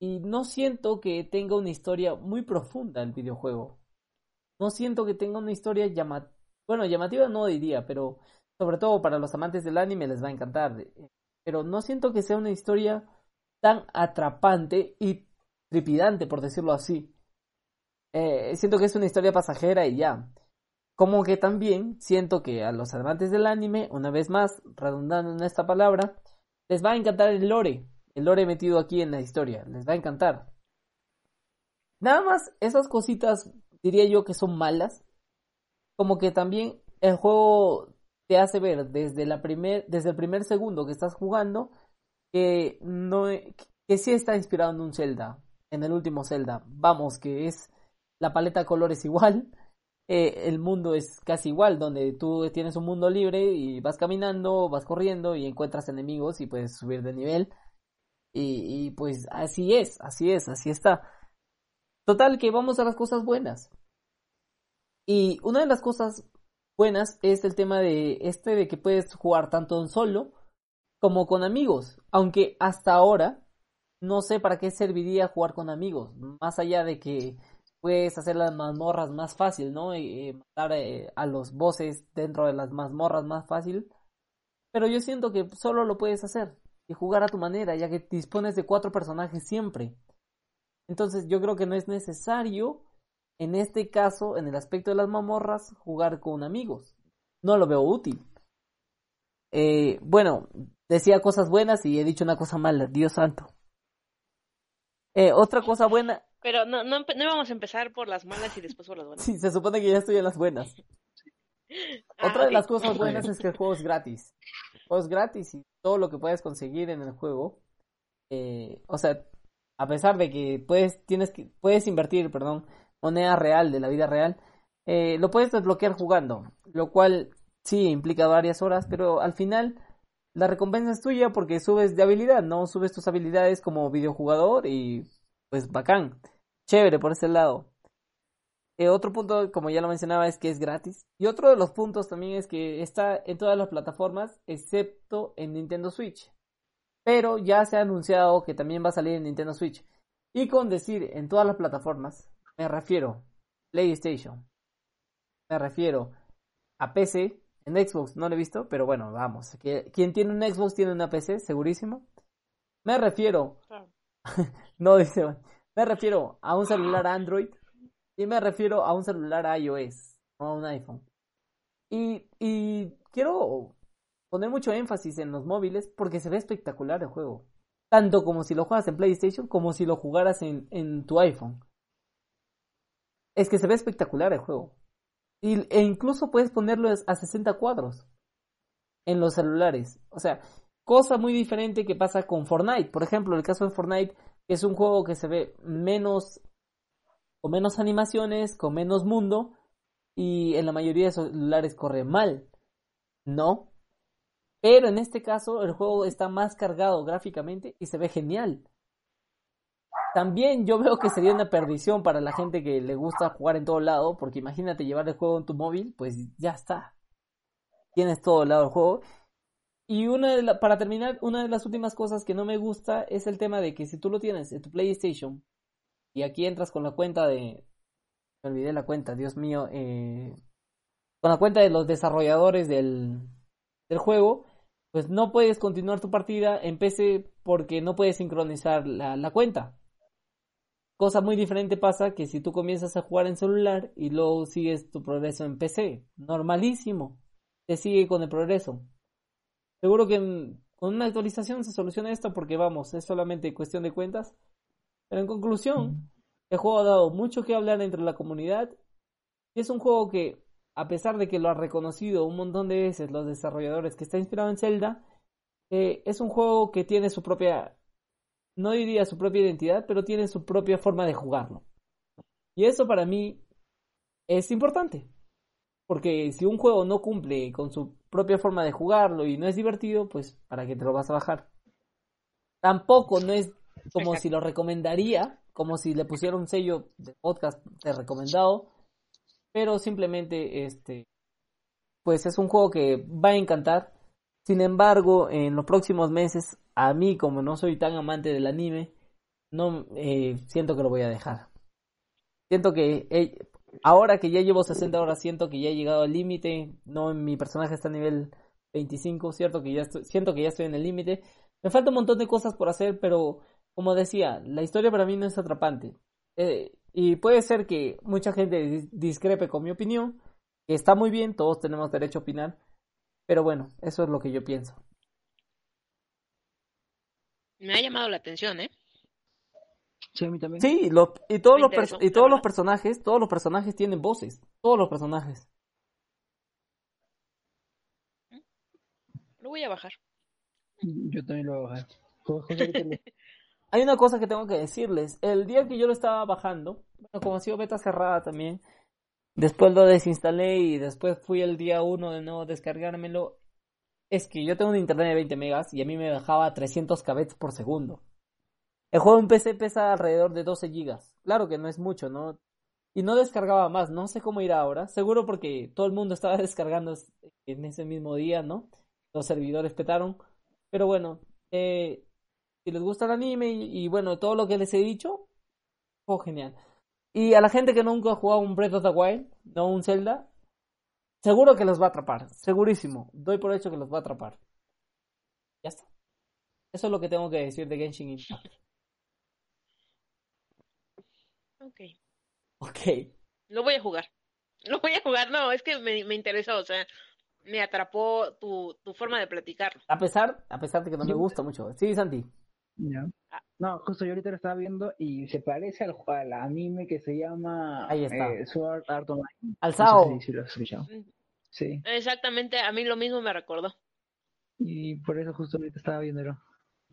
y no siento que tenga una historia muy profunda el videojuego. No siento que tenga una historia llamativa, bueno, llamativa no diría, pero sobre todo para los amantes del anime les va a encantar pero no siento que sea una historia tan atrapante y tripidante, por decirlo así. Eh, siento que es una historia pasajera y ya. Como que también siento que a los amantes del anime, una vez más, redundando en esta palabra, les va a encantar el lore, el lore metido aquí en la historia, les va a encantar. Nada más esas cositas diría yo que son malas, como que también el juego te hace ver desde, la primer, desde el primer segundo que estás jugando que, no, que sí está inspirado en un Zelda, en el último Zelda. Vamos, que es la paleta de colores igual, *laughs* eh, el mundo es casi igual, donde tú tienes un mundo libre y vas caminando, vas corriendo y encuentras enemigos y puedes subir de nivel. Y, y pues así es, así es, así está. Total, que vamos a las cosas buenas. Y una de las cosas buenas es el tema de este de que puedes jugar tanto en solo como con amigos. Aunque hasta ahora no sé para qué serviría jugar con amigos. Más allá de que puedes hacer las mazmorras más fácil, ¿no? Y, matar eh, a los bosses dentro de las mazmorras más fácil. Pero yo siento que solo lo puedes hacer y jugar a tu manera, ya que dispones de cuatro personajes siempre. Entonces yo creo que no es necesario en este caso, en el aspecto de las mamorras, jugar con amigos. No lo veo útil. Eh, bueno, decía cosas buenas y he dicho una cosa mala, Dios santo. Eh, otra cosa buena. Pero no, no, no íbamos a empezar por las malas y después por las buenas. Sí, se supone que ya estoy en las buenas. *laughs* Ah, otra de las cosas buenas es que el juego es gratis. El juego es gratis y todo lo que puedes conseguir en el juego. Eh, o sea, a pesar de que puedes, tienes que, puedes invertir, perdón, moneda real de la vida real, eh, lo puedes desbloquear jugando, lo cual sí implica varias horas, pero al final la recompensa es tuya porque subes de habilidad, no subes tus habilidades como videojugador y pues bacán, chévere por ese lado. Eh, otro punto, como ya lo mencionaba, es que es gratis. Y otro de los puntos también es que está en todas las plataformas, excepto en Nintendo Switch. Pero ya se ha anunciado que también va a salir en Nintendo Switch. Y con decir en todas las plataformas, me refiero PlayStation. Me refiero a PC. En Xbox no lo he visto, pero bueno, vamos. Quien tiene un Xbox tiene una PC, segurísimo. Me refiero. *laughs* no dice. Me refiero a un celular Android. Y me refiero a un celular iOS. O a un iPhone. Y, y quiero poner mucho énfasis en los móviles porque se ve espectacular el juego. Tanto como si lo juegas en PlayStation como si lo jugaras en, en tu iPhone es que se ve espectacular el juego. Y, e incluso puedes ponerlo a 60 cuadros en los celulares. O sea, cosa muy diferente que pasa con Fortnite. Por ejemplo, el caso de Fortnite es un juego que se ve menos, con menos animaciones, con menos mundo, y en la mayoría de celulares corre mal. No. Pero en este caso el juego está más cargado gráficamente y se ve genial. También yo veo que sería una perdición para la gente que le gusta jugar en todo lado, porque imagínate llevar el juego en tu móvil, pues ya está. Tienes todo el lado del juego. Y una de para terminar, una de las últimas cosas que no me gusta es el tema de que si tú lo tienes en tu PlayStation y aquí entras con la cuenta de... Me olvidé la cuenta, Dios mío. Eh, con la cuenta de los desarrolladores del, del juego, pues no puedes continuar tu partida en porque no puedes sincronizar la, la cuenta. Cosa muy diferente pasa que si tú comienzas a jugar en celular y luego sigues tu progreso en PC, normalísimo, te sigue con el progreso. Seguro que con una actualización se soluciona esto porque vamos, es solamente cuestión de cuentas. Pero en conclusión, el juego ha dado mucho que hablar entre la comunidad y es un juego que, a pesar de que lo ha reconocido un montón de veces los desarrolladores que está inspirado en Zelda, eh, es un juego que tiene su propia no diría su propia identidad, pero tiene su propia forma de jugarlo. Y eso para mí es importante. Porque si un juego no cumple con su propia forma de jugarlo y no es divertido, pues ¿para qué te lo vas a bajar? Tampoco no es como si lo recomendaría, como si le pusiera un sello de podcast de recomendado, pero simplemente este pues es un juego que va a encantar. Sin embargo, en los próximos meses a mí, como no soy tan amante del anime, no eh, siento que lo voy a dejar. Siento que eh, ahora que ya llevo 60 horas, siento que ya he llegado al límite. No, mi personaje está a nivel 25, cierto que ya siento que ya estoy en el límite. Me falta un montón de cosas por hacer, pero como decía, la historia para mí no es atrapante. Eh, y puede ser que mucha gente discrepe con mi opinión, está muy bien, todos tenemos derecho a opinar, pero bueno, eso es lo que yo pienso. Me ha llamado la atención, ¿eh? Sí, a mí también. Sí, y todos, los, y todos los personajes, todos los personajes tienen voces. Todos los personajes. Lo voy a bajar. Yo también lo voy a bajar. *laughs* Hay una cosa que tengo que decirles. El día que yo lo estaba bajando, bueno, como ha sido beta cerrada también, después lo desinstalé y después fui el día uno de nuevo descargármelo es que yo tengo un internet de 20 megas y a mí me bajaba 300 kbps por segundo. El juego en PC pesa alrededor de 12 gigas. Claro que no es mucho, ¿no? Y no descargaba más, no sé cómo irá ahora. Seguro porque todo el mundo estaba *laughs* descargando en ese mismo día, ¿no? Los servidores petaron. Pero bueno, eh, si les gusta el anime y, bueno, todo lo que les he dicho, oh, genial. Y a la gente que nunca ha jugado un Breath of the Wild, no un Zelda, Seguro que los va a atrapar, segurísimo. Doy por hecho que los va a atrapar. Ya está. Eso es lo que tengo que decir de Genshin Impact. Ok. Ok. Lo voy a jugar. *laughs* Lo voy a jugar, no, es que me, me interesó, o sea, me atrapó tu, tu forma de platicar. A pesar, a pesar de que no me *laughs* gusta mucho. Sí, Santi. Ah. No, justo yo ahorita lo estaba viendo y se parece al, al anime que se llama Ahí está. Eh, Sword Art Online. Al Sao. No sé si lo has escuchado. Sí. Exactamente, a mí lo mismo me recordó. Y por eso justo ahorita estaba viéndolo.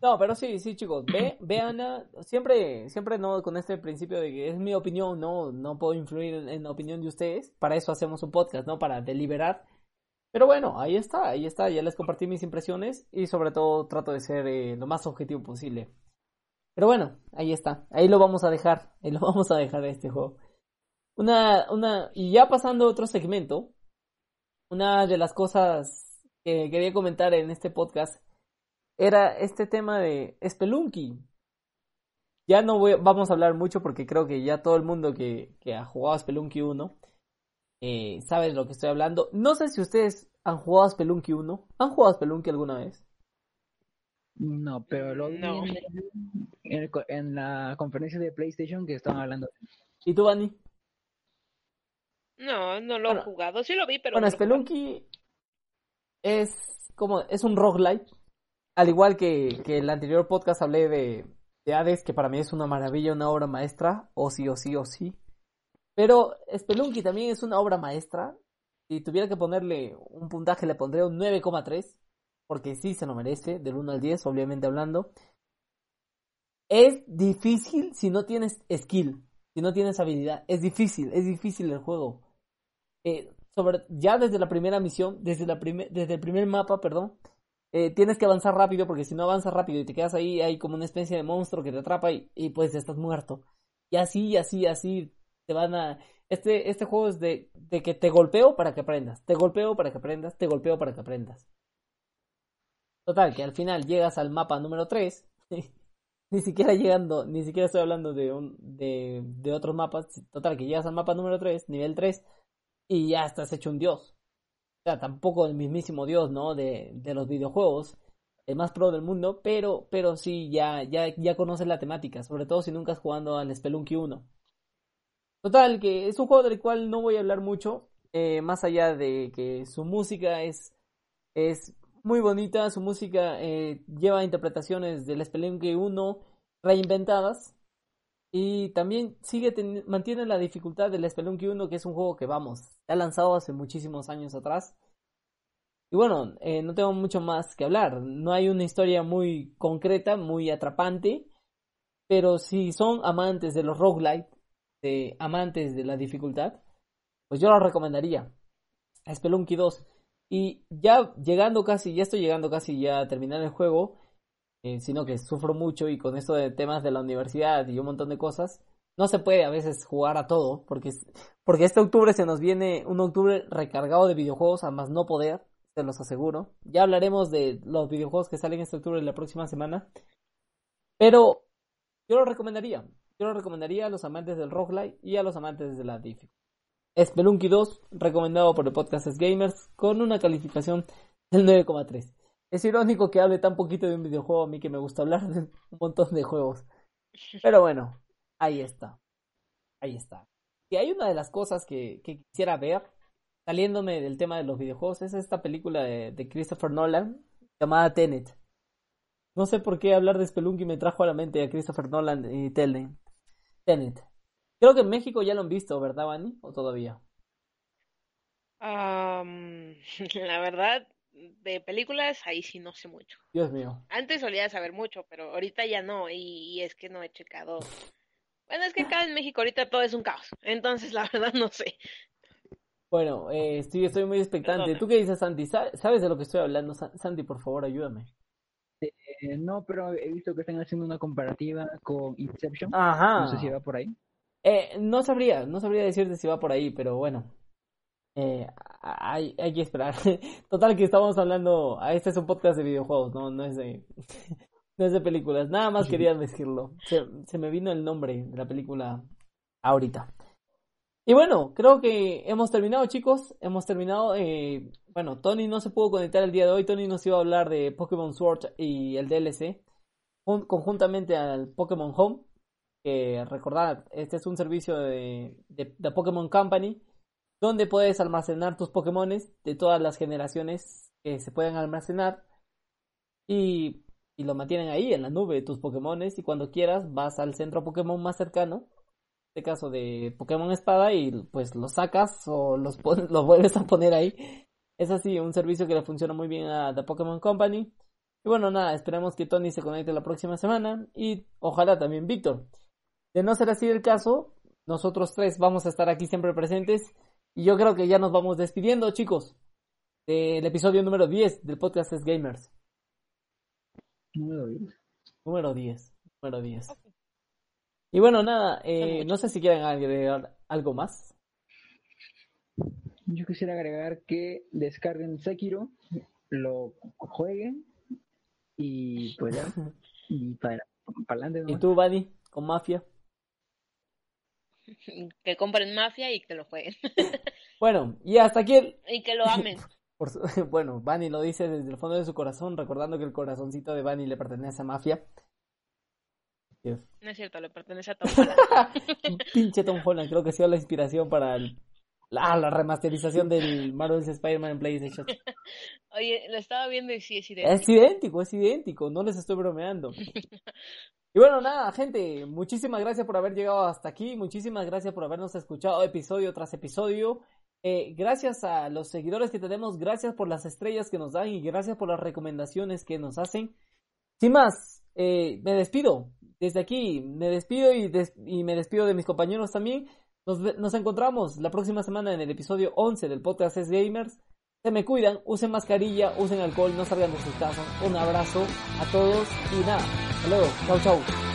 No, pero sí, sí, chicos, ve, *clears throat* vean, siempre, siempre no con este principio de que es mi opinión, no, no puedo influir en, la opinión de ustedes, para eso hacemos un podcast, ¿no? Para deliberar. Pero bueno, ahí está, ahí está, ya les compartí mis impresiones y sobre todo trato de ser eh, lo más objetivo posible. Pero bueno, ahí está, ahí lo vamos a dejar, ahí lo *laughs* vamos a dejar este juego. Una, una, y ya pasando a otro segmento, una de las cosas que quería comentar en este podcast era este tema de Spelunky. Ya no voy, vamos a hablar mucho porque creo que ya todo el mundo que, que ha jugado a Spelunky 1 eh, sabe de lo que estoy hablando. No sé si ustedes han jugado a Spelunky 1. ¿Han jugado a Spelunky alguna vez? No, pero lo vi En, la conferencia de PlayStation que estaban hablando. ¿Y tú, Bani? No, no lo he jugado. Sí lo vi, pero. Bueno, Spelunky es como. Es un roguelike. Al igual que, que el anterior podcast hablé de, de Hades, que para mí es una maravilla, una obra maestra. O sí, o sí, o sí. Pero Spelunky también es una obra maestra. Si tuviera que ponerle un puntaje, le pondría un 9,3. Porque sí se lo merece, del 1 al 10, obviamente hablando. Es difícil si no tienes skill, si no tienes habilidad. Es difícil, es difícil el juego. eh, sobre, ya desde la primera misión, desde, la desde el primer mapa, perdón, eh, tienes que avanzar rápido porque si no avanzas rápido y te quedas ahí, hay como una especie de monstruo que te atrapa y pues estás muerto. Y así, así, así te van a... Este, este juego es de, de que te golpeo para que aprendas, te golpeo para que aprendas, te golpeo para que aprendas. Total, que al final llegas al mapa número 3, *laughs* ni siquiera llegando, ni siquiera estoy hablando de, un, de, de otros mapas, total, que llegas al mapa número 3, nivel 3, y ya estás hecho un dios. O sea, tampoco el mismísimo dios, ¿no? De, de los videojuegos, el más pro del mundo, pero, pero sí, ya, ya, ya conoces la temática, sobre todo si nunca has jugado al Spelunky 1. Total, que es un juego del cual no voy a hablar mucho, eh, más allá de que su música es, es muy bonita, su música eh, lleva interpretaciones del Spelunky 1 reinventadas y también sigue mantiene la dificultad del Spelunky 1 que es un juego que vamos, ha lanzado hace muchísimos años atrás. Y bueno, eh, no tengo mucho más que hablar, no hay una historia muy concreta, muy atrapante, pero si son amantes de los roguelite, de amantes de la dificultad, pues yo lo recomendaría. Spelunky 2 y ya llegando casi, ya estoy llegando casi ya a terminar el juego, eh, sino que sufro mucho y con esto de temas de la universidad y un montón de cosas, no se puede a veces jugar a todo, porque, porque este octubre se nos viene un octubre recargado de videojuegos a más no poder, se los aseguro. Ya hablaremos de los videojuegos que salen este octubre la próxima semana. Pero yo lo recomendaría. Yo lo recomendaría a los amantes del roguelite y a los amantes de la difficulty. Spelunky 2, recomendado por el podcast Gamers, con una calificación del 9,3. Es irónico que hable tan poquito de un videojuego a mí que me gusta hablar de un montón de juegos. Pero bueno, ahí está. Ahí está. Y hay una de las cosas que, quisiera ver, saliéndome del tema de los videojuegos, es esta película de, Christopher Nolan llamada Tenet. No sé por qué hablar de Spelunky me trajo a la mente a Christopher Nolan y Tenet. Creo que en México ya lo han visto, ¿verdad, Vani? ¿O todavía? *laughs* la verdad, de películas, ahí sí no sé mucho. Dios mío. Antes solía saber mucho, pero ahorita ya no, y, es que no he checado. Bueno, es que acá en México ahorita todo es un caos, entonces la *laughs* verdad no sé. Bueno, eh, estoy, estoy muy expectante. ¿Tú qué dices, Santi? ¿Sabes de lo que estoy hablando? Santi, por favor, ayúdame. Eh, no, pero he visto que están haciendo una comparativa con Inception. Ajá. No sé si va por ahí. Eh, no sabría, no sabría decirte si va por ahí, pero bueno. Eh, hay, hay que esperar. *laughs* Total que estamos hablando, ah, este es un podcast de videojuegos, no, no es de, *laughs* no es de películas. Nada más quería decirlo. Se, se me vino el nombre de la película ahorita. Y bueno, creo que hemos terminado, chicos. Hemos terminado. Eh, bueno, Tony no se pudo conectar el día de hoy. Tony nos iba a hablar de Pokémon Sword y el DLC. conjuntamente al Pokémon Home que recordad, este es un servicio de, de, Pokémon Company donde puedes almacenar tus Pokémones de todas las generaciones que se pueden almacenar y, y lo mantienen ahí en la nube tus Pokémones y cuando quieras vas al centro Pokémon más cercano, este caso de Pokémon Espada y pues los sacas o los, *laughs* los vuelves a poner ahí. Es así, un servicio que le funciona muy bien a The Pokémon Company. Y bueno, nada, esperemos que Tony se conecte la próxima semana y ojalá también Víctor. De no ser así el caso, nosotros tres vamos a estar aquí siempre presentes. Y yo creo que ya nos vamos despidiendo, chicos, del episodio número 10 del podcast Es Gamers. Número 10. Número 10. Número 10. Y bueno, nada, eh, no sé si quieren agregar algo más. Yo quisiera agregar que descarguen Sekiro, lo jueguen y pues ya. *laughs* y para, para adelante. ¿Y tú, Buddy, con Mafia? que compren Mafia y que lo jueguen. *laughs* bueno, y hasta aquí el... Y que lo amen. *laughs* Bueno, Bunny lo dice desde el fondo de su corazón, recordando que el corazoncito de Bunny le pertenece a Mafia. No es cierto, le pertenece a Tom *laughs* Holland. *laughs* Pinche Tom Holland, creo que ha sido la inspiración para la, la remasterización del Marvel's Spider-Man en PlayStation. *laughs* Oye, lo estaba viendo y sí es idéntico. Es idéntico, es idéntico, no les estoy bromeando. Y bueno, nada, gente, muchísimas gracias por haber llegado hasta aquí, muchísimas gracias por habernos escuchado episodio tras episodio. Eh, gracias a los seguidores que tenemos, gracias por las estrellas que nos dan y gracias por las recomendaciones que nos hacen. Sin más, eh, me despido. Desde aquí me despido y, me despido de mis compañeros también. Nos, nos encontramos la próxima semana en el episodio 11 del podcast Es Gamers. Se me cuidan, usen mascarilla, usen alcohol, no salgan de sus casas. Un abrazo a todos y nada. Hasta luego. Chau, chau.